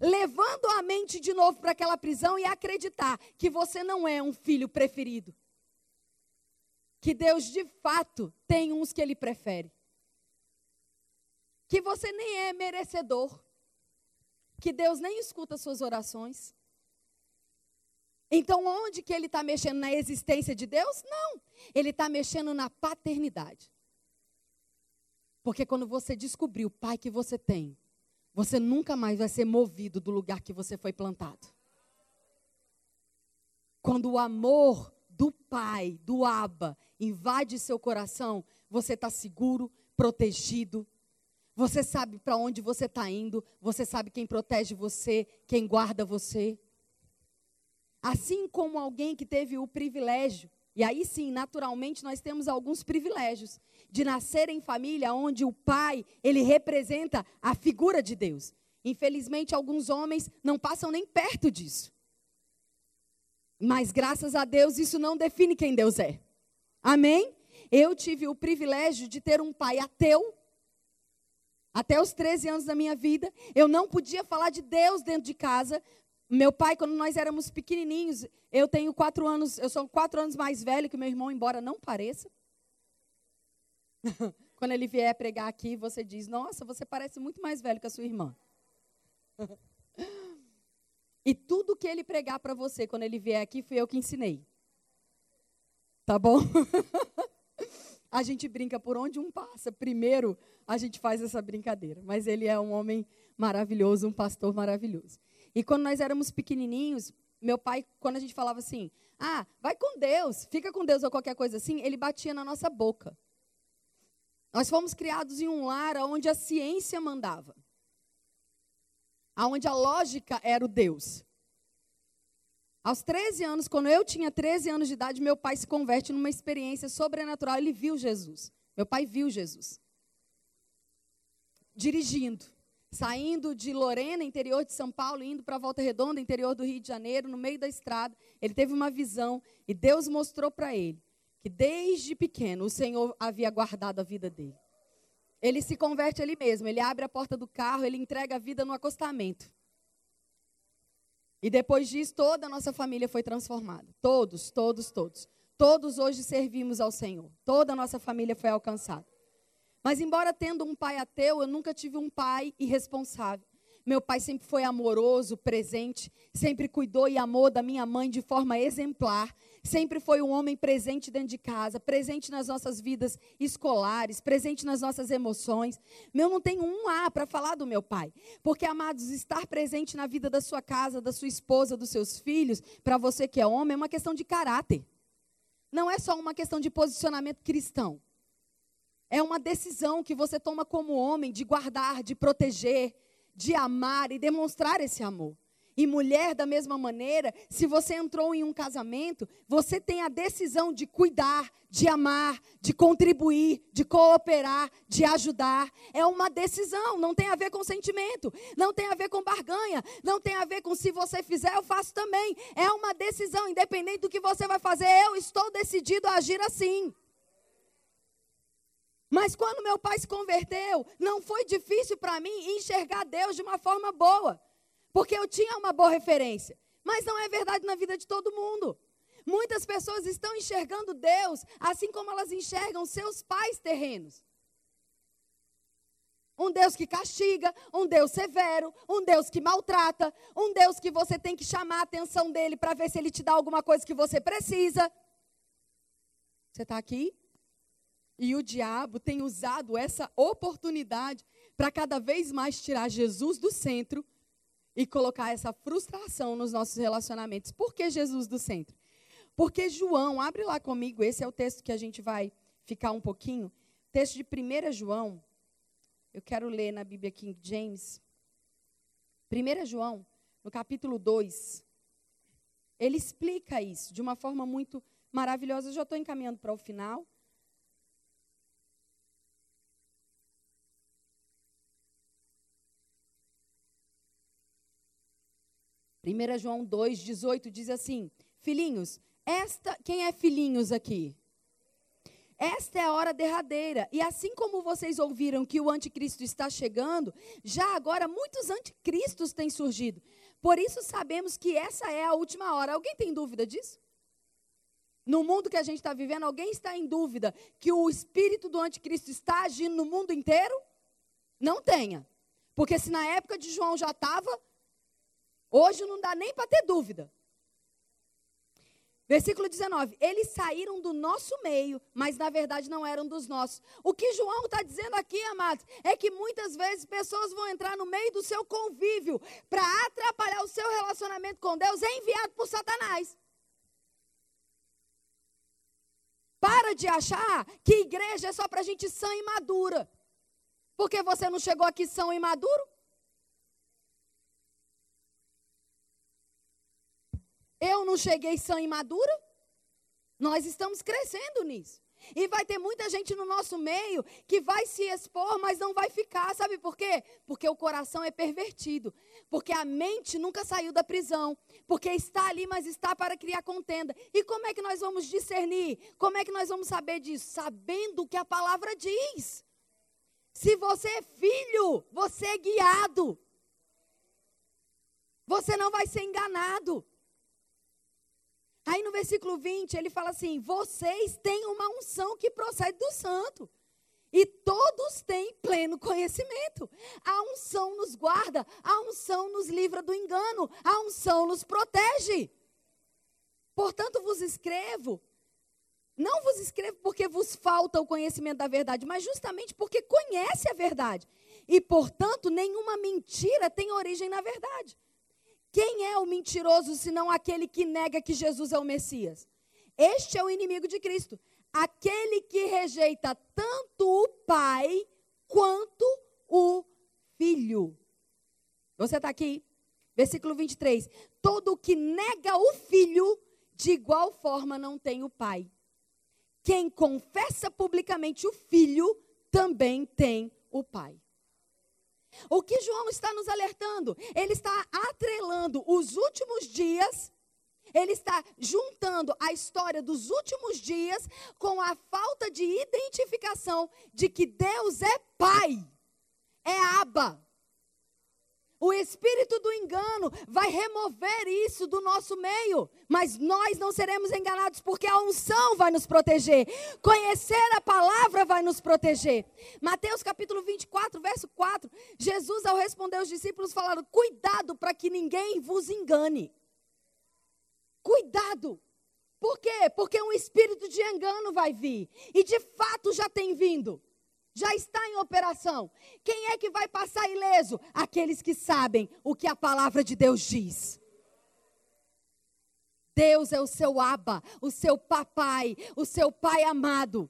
levando a mente de novo para aquela prisão e acreditar que você não é um filho preferido. Que Deus de fato tem uns que ele prefere. Que você nem é merecedor. Que Deus nem escuta suas orações. Então, onde que ele está mexendo na existência de Deus? Não. Ele está mexendo na paternidade. Porque quando você descobrir o pai que você tem, você nunca mais vai ser movido do lugar que você foi plantado. Quando o amor do pai, do Aba, invade seu coração, você está seguro, protegido. Você sabe para onde você está indo. Você sabe quem protege você, quem guarda você. Assim como alguém que teve o privilégio e aí sim, naturalmente, nós temos alguns privilégios de nascer em família onde o pai, ele representa a figura de Deus. Infelizmente, alguns homens não passam nem perto disso. Mas graças a Deus, isso não define quem Deus é. Amém? Eu tive o privilégio de ter um pai ateu. Até os 13 anos da minha vida, eu não podia falar de Deus dentro de casa, meu pai, quando nós éramos pequenininhos, eu tenho quatro anos, eu sou quatro anos mais velho que meu irmão, embora não pareça. quando ele vier pregar aqui, você diz: Nossa, você parece muito mais velho que a sua irmã. e tudo que ele pregar para você quando ele vier aqui, fui eu que ensinei. Tá bom? a gente brinca por onde um passa. Primeiro, a gente faz essa brincadeira. Mas ele é um homem maravilhoso, um pastor maravilhoso. E quando nós éramos pequenininhos, meu pai, quando a gente falava assim, ah, vai com Deus, fica com Deus ou qualquer coisa assim, ele batia na nossa boca. Nós fomos criados em um lar onde a ciência mandava. Onde a lógica era o Deus. Aos 13 anos, quando eu tinha 13 anos de idade, meu pai se converte numa experiência sobrenatural. Ele viu Jesus. Meu pai viu Jesus. Dirigindo saindo de Lorena, interior de São Paulo, indo para Volta Redonda, interior do Rio de Janeiro, no meio da estrada, ele teve uma visão e Deus mostrou para ele que desde pequeno o Senhor havia guardado a vida dele. Ele se converte ali mesmo, ele abre a porta do carro, ele entrega a vida no acostamento. E depois disso, toda a nossa família foi transformada. Todos, todos, todos. Todos hoje servimos ao Senhor. Toda a nossa família foi alcançada. Mas, embora tendo um pai ateu, eu nunca tive um pai irresponsável. Meu pai sempre foi amoroso, presente, sempre cuidou e amou da minha mãe de forma exemplar. Sempre foi um homem presente dentro de casa, presente nas nossas vidas escolares, presente nas nossas emoções. Meu não tenho um A para falar do meu pai. Porque, amados, estar presente na vida da sua casa, da sua esposa, dos seus filhos, para você que é homem, é uma questão de caráter. Não é só uma questão de posicionamento cristão. É uma decisão que você toma como homem de guardar, de proteger, de amar e demonstrar esse amor. E mulher, da mesma maneira, se você entrou em um casamento, você tem a decisão de cuidar, de amar, de contribuir, de cooperar, de ajudar. É uma decisão, não tem a ver com sentimento, não tem a ver com barganha, não tem a ver com se você fizer, eu faço também. É uma decisão, independente do que você vai fazer, eu estou decidido a agir assim. Mas quando meu pai se converteu, não foi difícil para mim enxergar Deus de uma forma boa, porque eu tinha uma boa referência. Mas não é verdade na vida de todo mundo. Muitas pessoas estão enxergando Deus assim como elas enxergam seus pais terrenos. Um Deus que castiga, um Deus severo, um Deus que maltrata, um Deus que você tem que chamar a atenção dele para ver se ele te dá alguma coisa que você precisa. Você está aqui? E o diabo tem usado essa oportunidade para cada vez mais tirar Jesus do centro e colocar essa frustração nos nossos relacionamentos. Por que Jesus do centro? Porque João, abre lá comigo, esse é o texto que a gente vai ficar um pouquinho. Texto de 1 João, eu quero ler na Bíblia King James. 1 João, no capítulo 2, ele explica isso de uma forma muito maravilhosa. Eu já estou encaminhando para o final. 1 João 2, 18 diz assim: Filhinhos, esta, quem é filhinhos aqui? Esta é a hora derradeira. E assim como vocês ouviram que o anticristo está chegando, já agora muitos anticristos têm surgido. Por isso sabemos que essa é a última hora. Alguém tem dúvida disso? No mundo que a gente está vivendo, alguém está em dúvida que o espírito do anticristo está agindo no mundo inteiro? Não tenha. Porque se na época de João já estava, Hoje não dá nem para ter dúvida. Versículo 19: Eles saíram do nosso meio, mas na verdade não eram dos nossos. O que João está dizendo aqui, amados, é que muitas vezes pessoas vão entrar no meio do seu convívio para atrapalhar o seu relacionamento com Deus, é enviado por Satanás. Para de achar que igreja é só para gente sã e madura. Porque você não chegou aqui são e maduro? Eu não cheguei sã e madura? Nós estamos crescendo nisso. E vai ter muita gente no nosso meio que vai se expor, mas não vai ficar. Sabe por quê? Porque o coração é pervertido. Porque a mente nunca saiu da prisão. Porque está ali, mas está para criar contenda. E como é que nós vamos discernir? Como é que nós vamos saber disso? Sabendo o que a palavra diz. Se você é filho, você é guiado. Você não vai ser enganado. Aí no versículo 20 ele fala assim: vocês têm uma unção que procede do santo. E todos têm pleno conhecimento. A unção nos guarda, a unção nos livra do engano, a unção nos protege. Portanto, vos escrevo, não vos escrevo porque vos falta o conhecimento da verdade, mas justamente porque conhece a verdade. E, portanto, nenhuma mentira tem origem na verdade. Quem é o mentiroso senão aquele que nega que Jesus é o Messias? Este é o inimigo de Cristo. Aquele que rejeita tanto o Pai quanto o Filho. Você está aqui? Versículo 23. Todo o que nega o Filho, de igual forma não tem o Pai. Quem confessa publicamente o Filho, também tem o Pai. O que João está nos alertando? Ele está atrelando os últimos dias, ele está juntando a história dos últimos dias com a falta de identificação de que Deus é Pai, é Abba. O espírito do engano vai remover isso do nosso meio, mas nós não seremos enganados porque a unção vai nos proteger. Conhecer a palavra vai nos proteger. Mateus capítulo 24, verso 4. Jesus, ao responder aos discípulos, falaram: Cuidado para que ninguém vos engane. Cuidado. Por quê? Porque um espírito de engano vai vir. E de fato já tem vindo já está em operação. Quem é que vai passar ileso? Aqueles que sabem o que a palavra de Deus diz. Deus é o seu aba, o seu papai, o seu pai amado.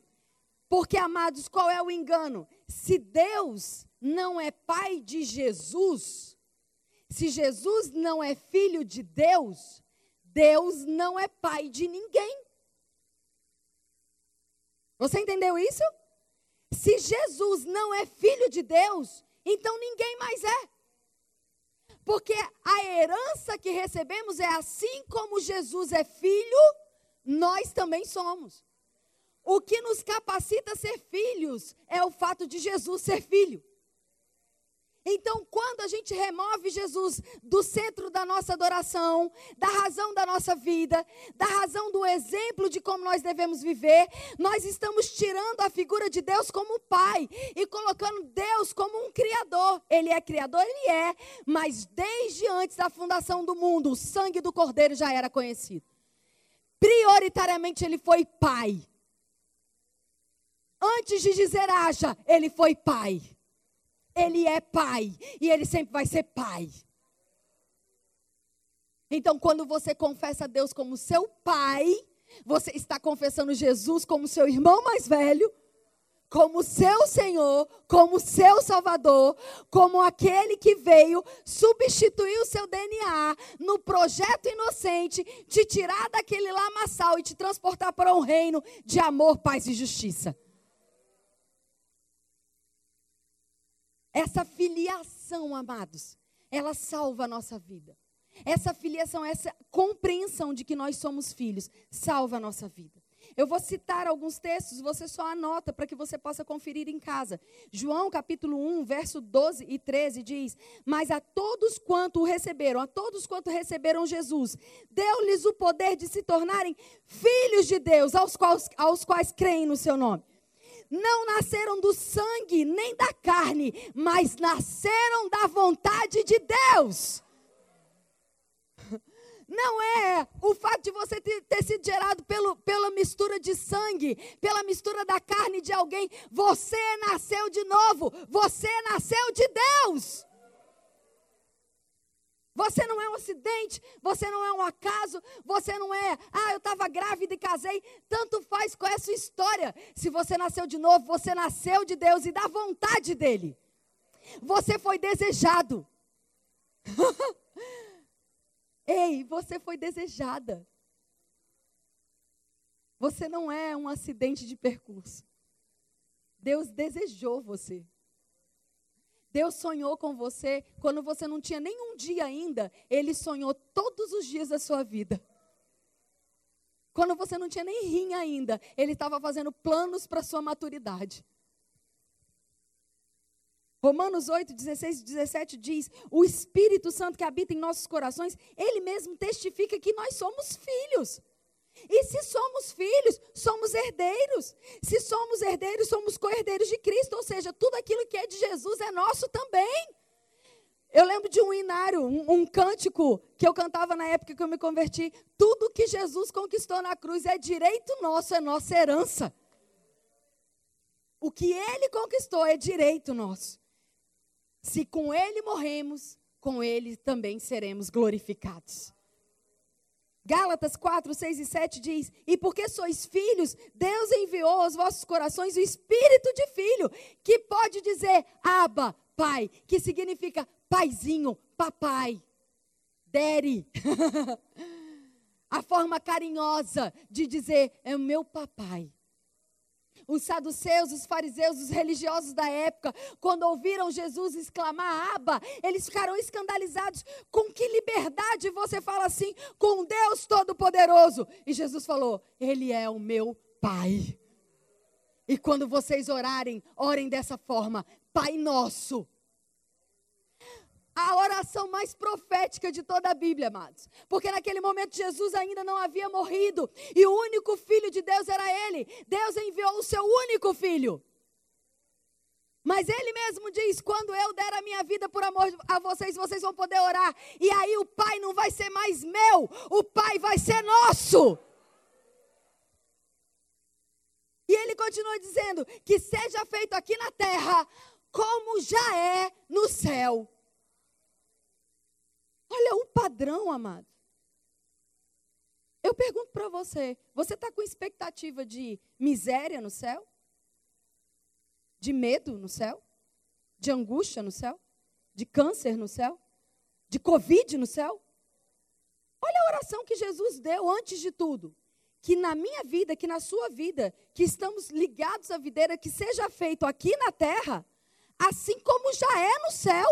Porque, amados, qual é o engano? Se Deus não é pai de Jesus, se Jesus não é filho de Deus, Deus não é pai de ninguém. Você entendeu isso? Se Jesus não é filho de Deus, então ninguém mais é. Porque a herança que recebemos é assim como Jesus é filho, nós também somos. O que nos capacita a ser filhos é o fato de Jesus ser filho. Então, quando a gente remove Jesus do centro da nossa adoração, da razão da nossa vida, da razão do exemplo de como nós devemos viver, nós estamos tirando a figura de Deus como Pai e colocando Deus como um Criador. Ele é Criador? Ele é, mas desde antes da fundação do mundo, o sangue do Cordeiro já era conhecido. Prioritariamente, ele foi Pai. Antes de dizer haja, ele foi Pai. Ele é pai e ele sempre vai ser pai. Então, quando você confessa a Deus como seu pai, você está confessando Jesus como seu irmão mais velho, como seu Senhor, como seu Salvador, como aquele que veio substituir o seu DNA no projeto inocente, te tirar daquele lamaçal e te transportar para um reino de amor, paz e justiça. Essa filiação, amados, ela salva a nossa vida. Essa filiação, essa compreensão de que nós somos filhos, salva a nossa vida. Eu vou citar alguns textos, você só anota para que você possa conferir em casa. João capítulo 1, verso 12 e 13 diz: Mas a todos quanto o receberam, a todos quanto receberam Jesus, deu-lhes o poder de se tornarem filhos de Deus, aos quais, aos quais creem no seu nome não nasceram do sangue nem da carne, mas nasceram da vontade de Deus. Não é o fato de você ter, sido gerado pelo, pela mistura de sangue, pela mistura da carne de alguém. Você nasceu de novo. Você nasceu de Deus. Você não é um acidente, você não é um acaso, você não é, ah, eu estava grávida e casei. Tanto faz com essa história. Se você nasceu de novo, você nasceu de Deus e da vontade dEle. Você foi desejado. Ei, você foi desejada. Você não é um acidente de percurso. Deus desejou você. Deus sonhou com você quando você não tinha nenhum dia ainda, Ele sonhou todos os dias da sua vida. Quando você não tinha nem rim ainda, Ele estava fazendo planos para a sua maturidade. Romanos 8, 16 e 17 diz: O Espírito Santo que habita em nossos corações, Ele mesmo testifica que nós somos filhos. E se somos filhos, somos herdeiros. Se somos herdeiros, somos co-herdeiros de Cristo. Ou seja, tudo aquilo que é de Jesus é nosso também. Eu lembro de um inário, um, um, cântico que eu cantava na época que eu me converti. Tudo que Jesus conquistou na cruz é direito nosso, é nossa herança. O que ele conquistou é direito nosso. Se com ele morremos, com ele também seremos glorificados. Gálatas 4, 6 e 7 diz: E porque sois filhos, Deus enviou aos vossos corações o espírito de filho, que pode dizer Abba, Pai, que significa paizinho, papai, daddy. A forma carinhosa de dizer é o meu papai. Os saduceus, os fariseus, os religiosos da época, quando ouviram Jesus exclamar Aba, eles ficaram escandalizados. Com que liberdade você fala assim com Deus Todo-Poderoso? E Jesus falou: Ele é o meu Pai. E quando vocês orarem, orem dessa forma: Pai Nosso a oração mais profética de toda a Bíblia, amados. Porque naquele momento Jesus ainda não havia morrido e o único filho de Deus era ele. Deus enviou o seu único filho. Mas ele mesmo diz: quando eu der a minha vida por amor a vocês, vocês vão poder orar. E aí o Pai não vai ser mais meu, o Pai vai ser nosso. E ele continua dizendo: que seja feito aqui na terra, como já é no céu. Olha o padrão, amado. Eu pergunto para você: você está com expectativa de miséria no céu? De medo no céu? De angústia no céu? De câncer no céu? De Covid no céu? Olha a oração que Jesus deu antes de tudo. Que na minha vida, que na sua vida, que estamos ligados à videira, que seja feito aqui na terra, assim como já é no céu.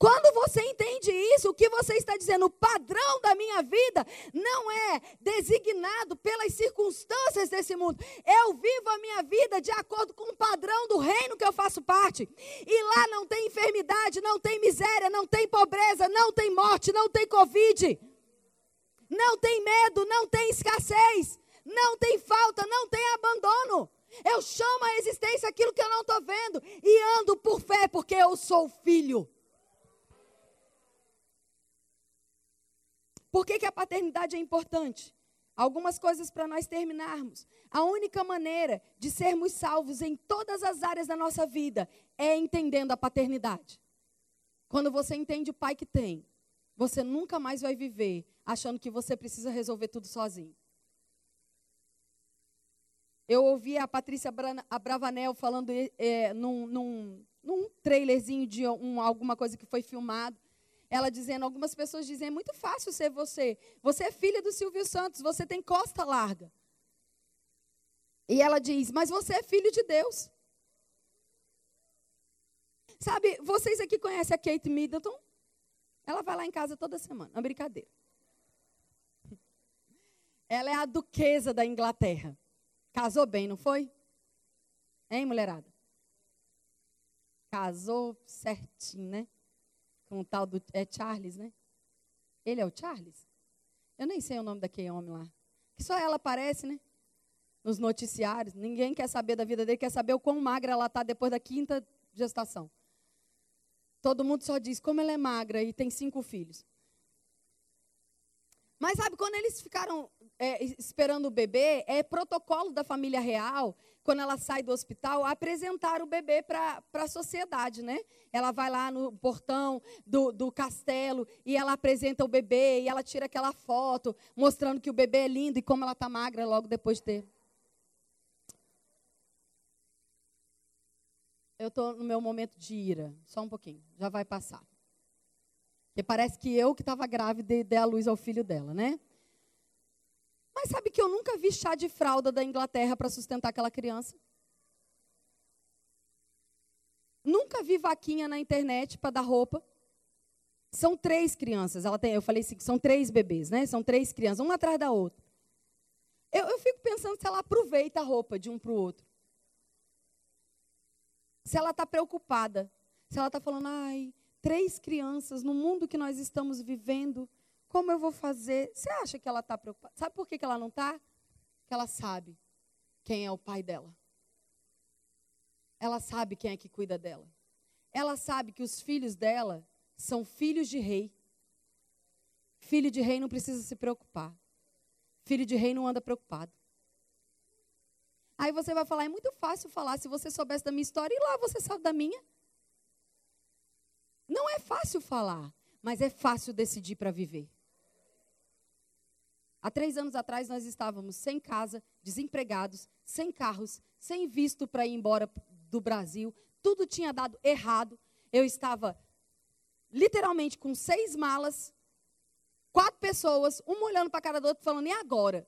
Quando você entende isso, o que você está dizendo, o padrão da minha vida não é designado pelas circunstâncias desse mundo. Eu vivo a minha vida de acordo com o padrão do reino que eu faço parte. E lá não tem enfermidade, não tem miséria, não tem pobreza, não tem morte, não tem covid. Não tem medo, não tem escassez, não tem falta, não tem abandono. Eu chamo a existência aquilo que eu não estou vendo e ando por fé porque eu sou filho. Por que, que a paternidade é importante? Algumas coisas para nós terminarmos. A única maneira de sermos salvos em todas as áreas da nossa vida é entendendo a paternidade. Quando você entende o pai que tem, você nunca mais vai viver achando que você precisa resolver tudo sozinho. Eu ouvi a Patrícia Bravanel falando é, num, num, num trailerzinho de um, alguma coisa que foi filmado ela dizendo, algumas pessoas dizem, é muito fácil ser você. Você é filha do Silvio Santos, você tem costa larga. E ela diz, mas você é filho de Deus. Sabe, vocês aqui conhecem a Kate Middleton? Ela vai lá em casa toda semana, uma brincadeira. Ela é a duquesa da Inglaterra. Casou bem, não foi? Hein, mulherada? Casou certinho, né? Com o tal do. É Charles, né? Ele é o Charles? Eu nem sei o nome daquele homem lá. Que só ela aparece, né? Nos noticiários. Ninguém quer saber da vida dele, quer saber o quão magra ela está depois da quinta gestação. Todo mundo só diz como ela é magra e tem cinco filhos. Mas sabe, quando eles ficaram é, esperando o bebê, é protocolo da família real, quando ela sai do hospital, apresentar o bebê para a sociedade, né? Ela vai lá no portão do, do castelo e ela apresenta o bebê e ela tira aquela foto mostrando que o bebê é lindo e como ela está magra logo depois de ter. Eu estou no meu momento de ira, só um pouquinho, já vai passar. Porque parece que eu que estava grávida e dei a luz ao filho dela, né? Mas sabe que eu nunca vi chá de fralda da Inglaterra para sustentar aquela criança? Nunca vi vaquinha na internet para dar roupa. São três crianças. Ela tem, eu falei assim, são três bebês, né? São três crianças, uma atrás da outra. Eu, eu fico pensando se ela aproveita a roupa de um para o outro. Se ela está preocupada. Se ela está falando, ai, três crianças no mundo que nós estamos vivendo, como eu vou fazer? Você acha que ela está preocupada? Sabe por que, que ela não está? Porque ela sabe quem é o pai dela. Ela sabe quem é que cuida dela. Ela sabe que os filhos dela são filhos de rei. Filho de rei não precisa se preocupar. Filho de rei não anda preocupado. Aí você vai falar, é muito fácil falar, se você soubesse da minha história, e lá você sabe da minha. Não é fácil falar, mas é fácil decidir para viver. Há três anos atrás nós estávamos sem casa, desempregados, sem carros, sem visto para ir embora do Brasil. Tudo tinha dado errado. Eu estava literalmente com seis malas, quatro pessoas, uma olhando para a cara do outro, falando, e agora?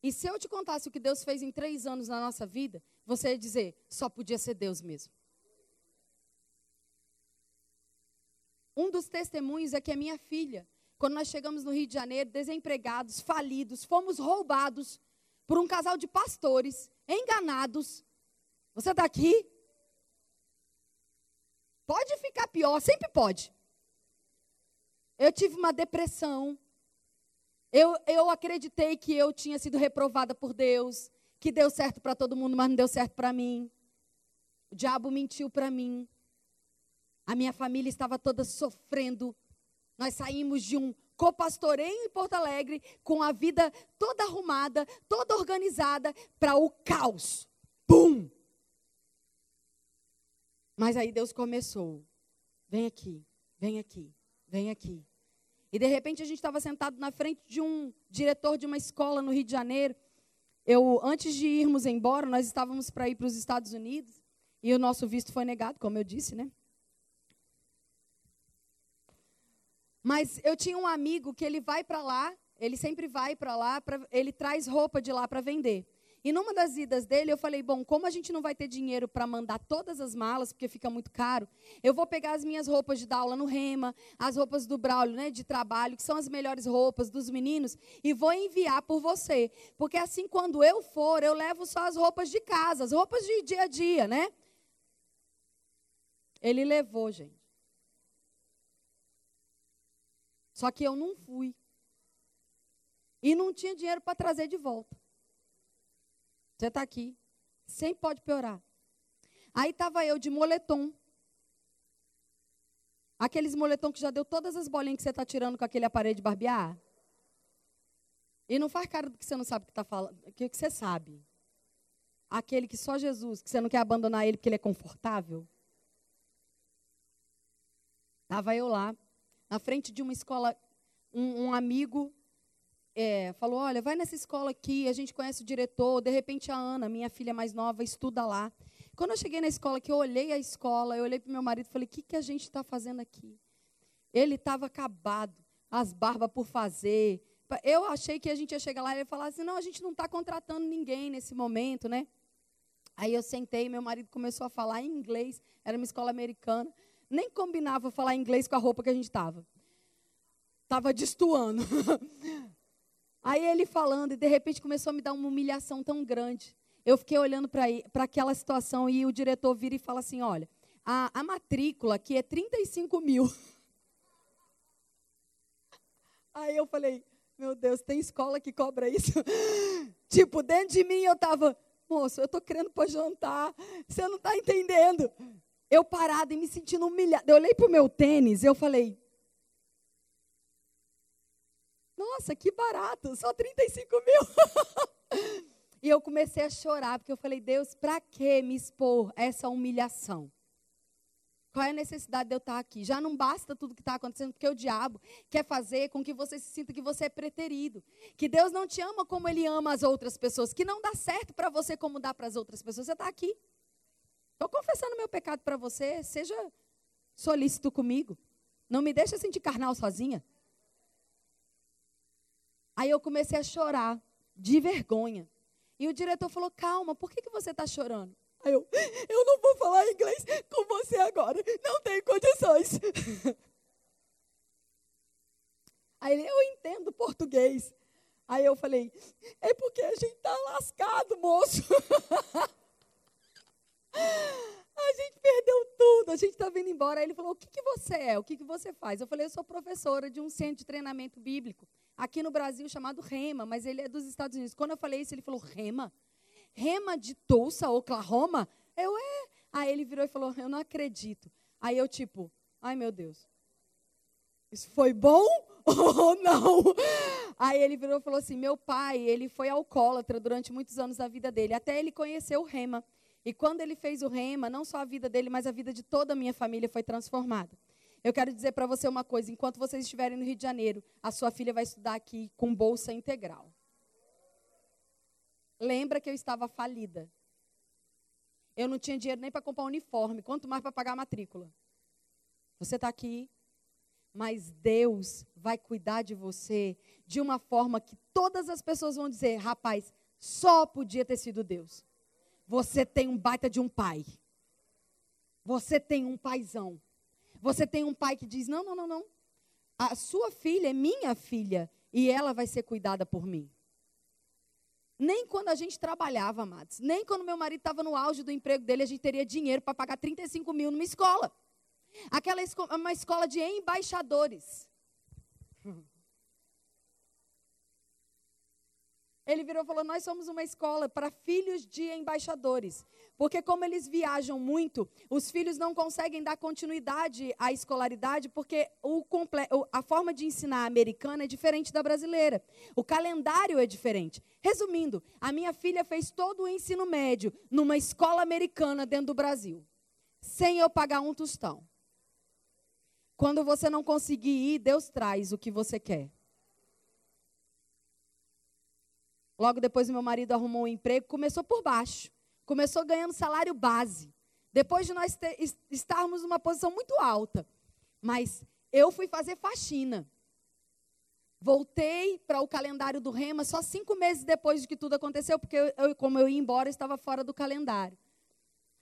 E se eu te contasse o que Deus fez em três anos na nossa vida, você ia dizer, só podia ser Deus mesmo. Um dos testemunhos é que a minha filha, quando nós chegamos no Rio de Janeiro, desempregados, falidos, fomos roubados por um casal de pastores, enganados. Você está aqui? Pode ficar pior, sempre pode. Eu tive uma depressão. Eu, eu acreditei que eu tinha sido reprovada por Deus, que deu certo para todo mundo, mas não deu certo para mim. O diabo mentiu para mim. A minha família estava toda sofrendo. Nós saímos de um copastoreio em Porto Alegre com a vida toda arrumada, toda organizada para o caos. Pum! Mas aí Deus começou. Vem aqui, vem aqui, vem aqui. E de repente a gente estava sentado na frente de um diretor de uma escola no Rio de Janeiro. Eu, antes de irmos embora, nós estávamos para ir para os Estados Unidos e o nosso visto foi negado, como eu disse, né? Mas eu tinha um amigo que ele vai para lá, ele sempre vai para lá, pra, ele traz roupa de lá para vender. E numa das idas dele, eu falei: bom, como a gente não vai ter dinheiro para mandar todas as malas, porque fica muito caro, eu vou pegar as minhas roupas de dar aula no Rema, as roupas do Braulio, né, de trabalho, que são as melhores roupas dos meninos, e vou enviar por você. Porque assim, quando eu for, eu levo só as roupas de casa, as roupas de dia a dia, né? Ele levou, gente. Só que eu não fui. E não tinha dinheiro para trazer de volta. Você está aqui. Sempre pode piorar. Aí estava eu de moletom. Aqueles moletom que já deu todas as bolinhas que você está tirando com aquele aparelho de barbear. E não faz cara do que você não sabe que está falando. O que você sabe? Aquele que só Jesus, que você não quer abandonar ele porque ele é confortável. Estava eu lá, na frente de uma escola, um, um amigo é, falou: Olha, vai nessa escola aqui, a gente conhece o diretor. De repente, a Ana, minha filha mais nova, estuda lá. Quando eu cheguei na escola, que eu olhei a escola, eu olhei para o meu marido e falei: O que, que a gente está fazendo aqui? Ele estava acabado, as barbas por fazer. Eu achei que a gente ia chegar lá e ia falar assim: Não, a gente não está contratando ninguém nesse momento, né? Aí eu sentei, meu marido começou a falar em inglês, era uma escola americana nem combinava falar inglês com a roupa que a gente estava. Estava destoando. Aí ele falando, e de repente começou a me dar uma humilhação tão grande. Eu fiquei olhando para aquela situação e o diretor vira e fala assim: olha, a, a matrícula aqui é 35 mil. Aí eu falei, meu Deus, tem escola que cobra isso? tipo, dentro de mim eu estava, moço, eu estou querendo para jantar, você não está entendendo. Eu parada e me sentindo humilhada. Eu olhei para o meu tênis e eu falei: Nossa, que barato, só 35 mil. e eu comecei a chorar, porque eu falei: Deus, para que me expor a essa humilhação? Qual é a necessidade de eu estar aqui? Já não basta tudo que está acontecendo, porque o diabo quer fazer com que você se sinta que você é preterido. Que Deus não te ama como Ele ama as outras pessoas. Que não dá certo para você como dá para as outras pessoas. Você está aqui. Estou confessando meu pecado para você. Seja solícito comigo. Não me deixa sentir carnal sozinha. Aí eu comecei a chorar, de vergonha. E o diretor falou: Calma, por que, que você está chorando? Aí eu: Eu não vou falar inglês com você agora. Não tenho condições. Aí ele: Eu entendo português. Aí eu falei: É porque a gente está lascado, moço. A gente perdeu tudo, a gente está vindo embora. Aí ele falou: O que, que você é? O que, que você faz? Eu falei: Eu sou professora de um centro de treinamento bíblico, aqui no Brasil, chamado REMA, mas ele é dos Estados Unidos. Quando eu falei isso, ele falou: REMA? REMA de Tulsa, Oklahoma? Eu, é. Aí ele virou e falou: Eu não acredito. Aí eu, tipo, ai meu Deus, isso foi bom ou não? Aí ele virou e falou assim: Meu pai, ele foi alcoólatra durante muitos anos da vida dele, até ele conhecer o REMA. E quando ele fez o rema, não só a vida dele, mas a vida de toda a minha família foi transformada. Eu quero dizer para você uma coisa: enquanto vocês estiverem no Rio de Janeiro, a sua filha vai estudar aqui com bolsa integral. Lembra que eu estava falida. Eu não tinha dinheiro nem para comprar um uniforme, quanto mais para pagar a matrícula. Você está aqui, mas Deus vai cuidar de você de uma forma que todas as pessoas vão dizer: rapaz, só podia ter sido Deus. Você tem um baita de um pai. Você tem um paizão. Você tem um pai que diz: não, não, não, não. A sua filha é minha filha e ela vai ser cuidada por mim. Nem quando a gente trabalhava, amados, nem quando meu marido estava no auge do emprego dele, a gente teria dinheiro para pagar 35 mil numa escola. Aquela escola, uma escola de embaixadores. Ele virou e falou: Nós somos uma escola para filhos de embaixadores. Porque, como eles viajam muito, os filhos não conseguem dar continuidade à escolaridade, porque o, a forma de ensinar americana é diferente da brasileira. O calendário é diferente. Resumindo, a minha filha fez todo o ensino médio numa escola americana dentro do Brasil, sem eu pagar um tostão. Quando você não conseguir ir, Deus traz o que você quer. Logo depois, meu marido arrumou um emprego, começou por baixo. Começou ganhando salário base. Depois de nós ter, estarmos numa posição muito alta. Mas eu fui fazer faxina. Voltei para o calendário do Rema só cinco meses depois de que tudo aconteceu, porque eu, como eu ia embora, eu estava fora do calendário.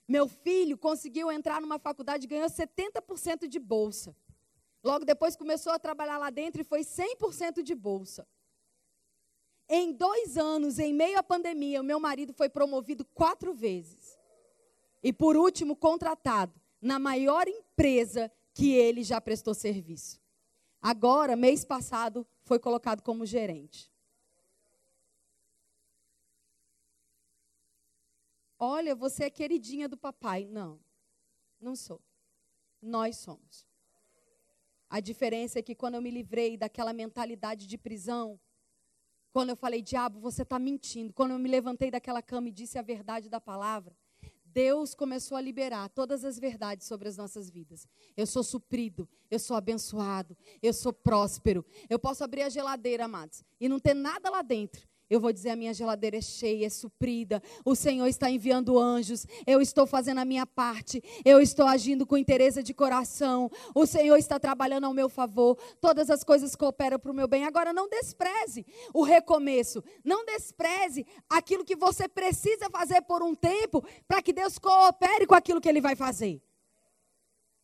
Meu filho conseguiu entrar numa faculdade e ganhou 70% de bolsa. Logo depois começou a trabalhar lá dentro e foi 100% de bolsa. Em dois anos, em meio à pandemia, o meu marido foi promovido quatro vezes. E por último, contratado na maior empresa que ele já prestou serviço. Agora, mês passado, foi colocado como gerente. Olha, você é queridinha do papai. Não, não sou. Nós somos. A diferença é que quando eu me livrei daquela mentalidade de prisão, quando eu falei, diabo, você está mentindo. Quando eu me levantei daquela cama e disse a verdade da palavra, Deus começou a liberar todas as verdades sobre as nossas vidas. Eu sou suprido, eu sou abençoado, eu sou próspero. Eu posso abrir a geladeira, amados, e não ter nada lá dentro. Eu vou dizer: a minha geladeira é cheia, é suprida. O Senhor está enviando anjos. Eu estou fazendo a minha parte. Eu estou agindo com interesse de coração. O Senhor está trabalhando ao meu favor. Todas as coisas cooperam para o meu bem. Agora, não despreze o recomeço. Não despreze aquilo que você precisa fazer por um tempo para que Deus coopere com aquilo que Ele vai fazer.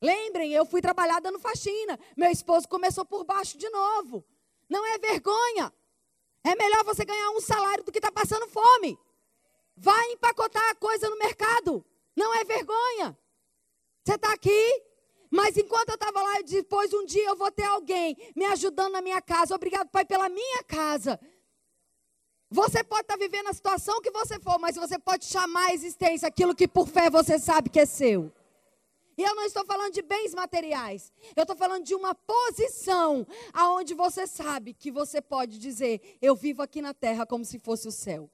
Lembrem, eu fui trabalhar dando faxina. Meu esposo começou por baixo de novo. Não é vergonha. É melhor você ganhar um salário do que estar tá passando fome. Vai empacotar a coisa no mercado. Não é vergonha. Você está aqui, mas enquanto eu estava lá, depois um dia eu vou ter alguém me ajudando na minha casa. Obrigado, Pai, pela minha casa. Você pode estar tá vivendo a situação que você for, mas você pode chamar a existência aquilo que por fé você sabe que é seu. E eu não estou falando de bens materiais. Eu estou falando de uma posição aonde você sabe que você pode dizer: eu vivo aqui na terra como se fosse o céu.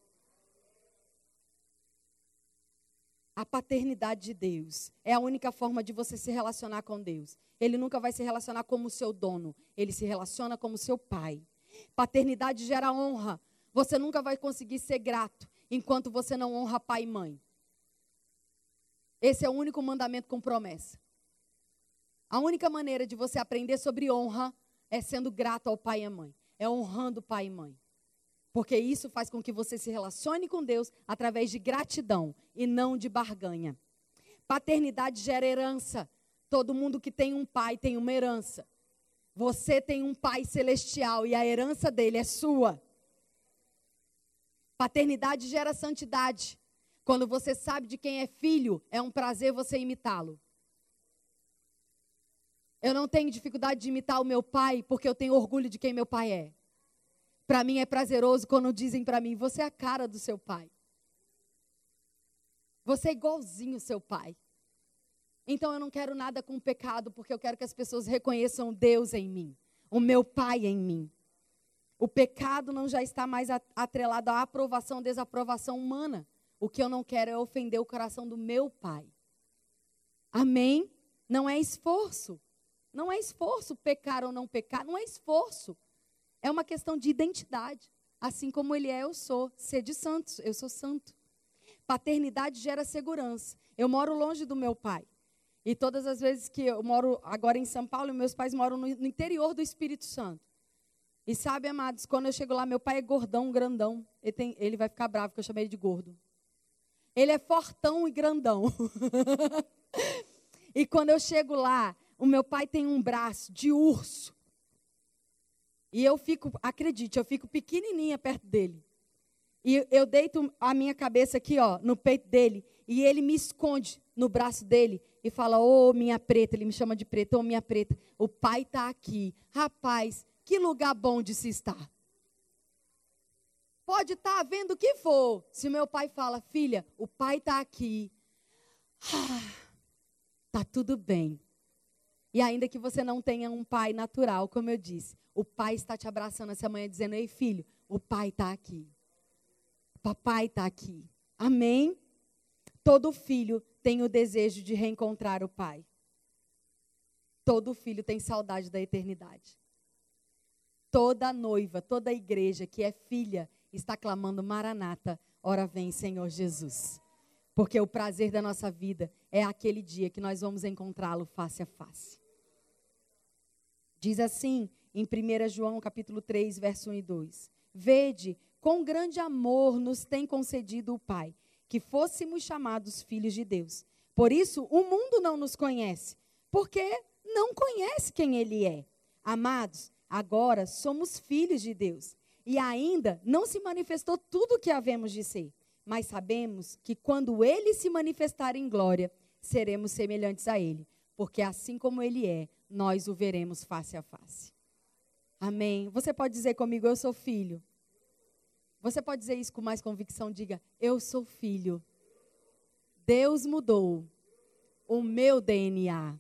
A paternidade de Deus é a única forma de você se relacionar com Deus. Ele nunca vai se relacionar como seu dono, ele se relaciona como seu pai. Paternidade gera honra. Você nunca vai conseguir ser grato enquanto você não honra pai e mãe. Esse é o único mandamento com promessa. A única maneira de você aprender sobre honra é sendo grato ao pai e à mãe. É honrando pai e mãe. Porque isso faz com que você se relacione com Deus através de gratidão e não de barganha. Paternidade gera herança. Todo mundo que tem um pai tem uma herança. Você tem um pai celestial e a herança dele é sua. Paternidade gera santidade. Quando você sabe de quem é filho, é um prazer você imitá-lo. Eu não tenho dificuldade de imitar o meu pai, porque eu tenho orgulho de quem meu pai é. Para mim é prazeroso quando dizem para mim: você é a cara do seu pai. Você é igualzinho ao seu pai. Então eu não quero nada com pecado, porque eu quero que as pessoas reconheçam Deus em mim, o meu pai em mim. O pecado não já está mais atrelado à aprovação desaprovação humana. O que eu não quero é ofender o coração do meu pai. Amém? Não é esforço. Não é esforço pecar ou não pecar, não é esforço. É uma questão de identidade. Assim como ele é, eu sou. Ser de santos, eu sou santo. Paternidade gera segurança. Eu moro longe do meu pai. E todas as vezes que eu moro agora em São Paulo, meus pais moram no, interior do Espírito Santo. E sabe, amados, quando eu chego lá, meu pai é gordão, grandão. Ele, tem, ele vai ficar bravo que eu chamei ele de gordo. Ele é fortão e grandão. e quando eu chego lá, o meu pai tem um braço de urso. E eu fico, acredite, eu fico pequenininha perto dele. E eu deito a minha cabeça aqui, ó, no peito dele, e ele me esconde no braço dele e fala: "Ô, oh, minha preta", ele me chama de preta, "Ô, oh, minha preta, o pai está aqui". Rapaz, que lugar bom de se estar. Pode estar tá vendo o que for. Se meu pai fala, filha, o pai está aqui. Ah, tá tudo bem. E ainda que você não tenha um pai natural, como eu disse, o pai está te abraçando essa manhã dizendo: Ei, filho, o pai está aqui. Papai está aqui. Amém? Todo filho tem o desejo de reencontrar o pai. Todo filho tem saudade da eternidade. Toda noiva, toda igreja que é filha está clamando Maranata, ora vem, Senhor Jesus. Porque o prazer da nossa vida é aquele dia que nós vamos encontrá-lo face a face. Diz assim em 1 João capítulo 3, verso 1 e 2: Vede, com grande amor nos tem concedido o Pai, que fôssemos chamados filhos de Deus. Por isso o mundo não nos conhece, porque não conhece quem ele é. Amados, Agora somos filhos de Deus. E ainda não se manifestou tudo o que havemos de ser. Mas sabemos que quando ele se manifestar em glória, seremos semelhantes a ele. Porque assim como ele é, nós o veremos face a face. Amém. Você pode dizer comigo, eu sou filho. Você pode dizer isso com mais convicção? Diga, eu sou filho. Deus mudou o meu DNA.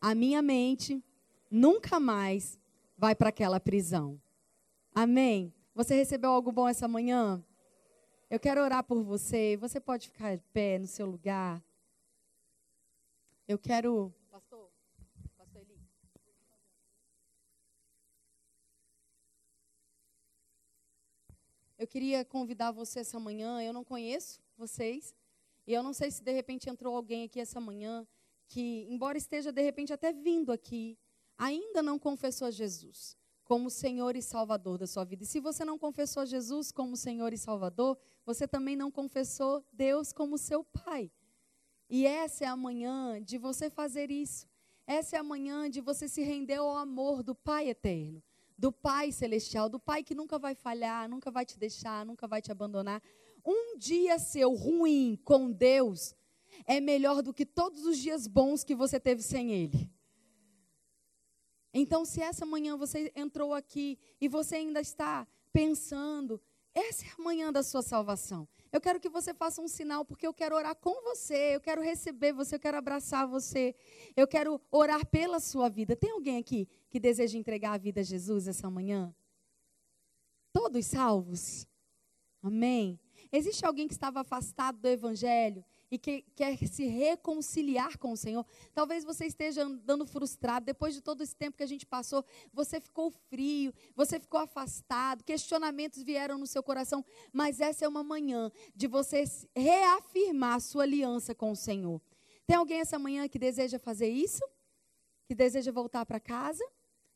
A minha mente nunca mais vai para aquela prisão. Amém? Você recebeu algo bom essa manhã? Eu quero orar por você. Você pode ficar de pé no seu lugar. Eu quero. Pastor, Pastor Eli. Eu queria convidar você essa manhã. Eu não conheço vocês. E eu não sei se de repente entrou alguém aqui essa manhã que, embora esteja de repente até vindo aqui, ainda não confessou a Jesus como Senhor e Salvador da sua vida. E se você não confessou Jesus como Senhor e Salvador, você também não confessou Deus como seu Pai. E essa é a manhã de você fazer isso. Essa é a manhã de você se render ao amor do Pai eterno, do Pai celestial, do Pai que nunca vai falhar, nunca vai te deixar, nunca vai te abandonar. Um dia seu ruim com Deus é melhor do que todos os dias bons que você teve sem Ele. Então, se essa manhã você entrou aqui e você ainda está pensando, essa é a manhã da sua salvação. Eu quero que você faça um sinal, porque eu quero orar com você, eu quero receber você, eu quero abraçar você, eu quero orar pela sua vida. Tem alguém aqui que deseja entregar a vida a Jesus essa manhã? Todos salvos? Amém? Existe alguém que estava afastado do Evangelho e que quer se reconciliar com o Senhor. Talvez você esteja andando frustrado, depois de todo esse tempo que a gente passou, você ficou frio, você ficou afastado, questionamentos vieram no seu coração, mas essa é uma manhã de você reafirmar a sua aliança com o Senhor. Tem alguém essa manhã que deseja fazer isso? Que deseja voltar para casa?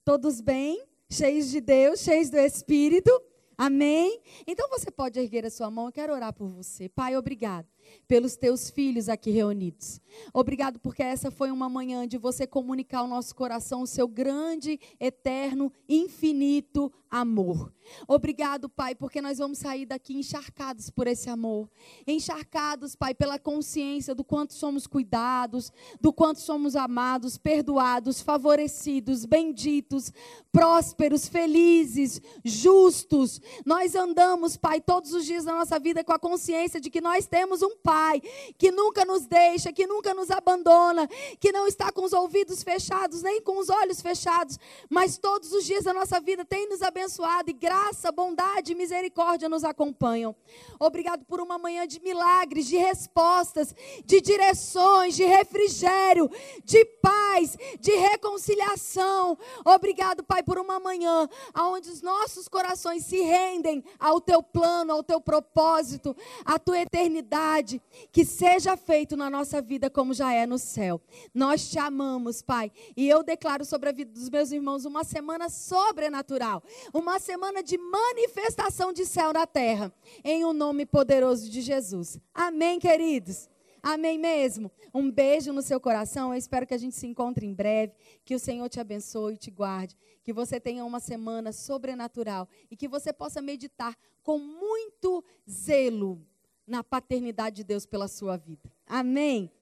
Todos bem? Cheios de Deus, cheios do Espírito? Amém? Então você pode erguer a sua mão, eu quero orar por você. Pai, obrigado pelos teus filhos aqui reunidos. Obrigado porque essa foi uma manhã de você comunicar ao nosso coração o seu grande, eterno, infinito amor. Obrigado, Pai, porque nós vamos sair daqui encharcados por esse amor. Encharcados, Pai, pela consciência do quanto somos cuidados, do quanto somos amados, perdoados, favorecidos, benditos, prósperos, felizes, justos. Nós andamos, Pai, todos os dias da nossa vida com a consciência de que nós temos um Pai que nunca nos deixa, que nunca nos abandona, que não está com os ouvidos fechados, nem com os olhos fechados, mas todos os dias da nossa vida tem nos abençoado e graça, bondade e misericórdia nos acompanham. Obrigado por uma manhã de milagres, de respostas, de direções, de refrigério, de paz, de reconciliação. Obrigado, Pai, por uma manhã onde os nossos corações se rendem ao teu plano, ao teu propósito, à tua eternidade. Que seja feito na nossa vida como já é no céu. Nós te amamos, Pai. E eu declaro sobre a vida dos meus irmãos uma semana sobrenatural, uma semana de manifestação de céu na terra, em o um nome poderoso de Jesus. Amém, queridos. Amém mesmo? Um beijo no seu coração. Eu espero que a gente se encontre em breve. Que o Senhor te abençoe e te guarde. Que você tenha uma semana sobrenatural. E que você possa meditar com muito zelo na paternidade de Deus pela sua vida. Amém?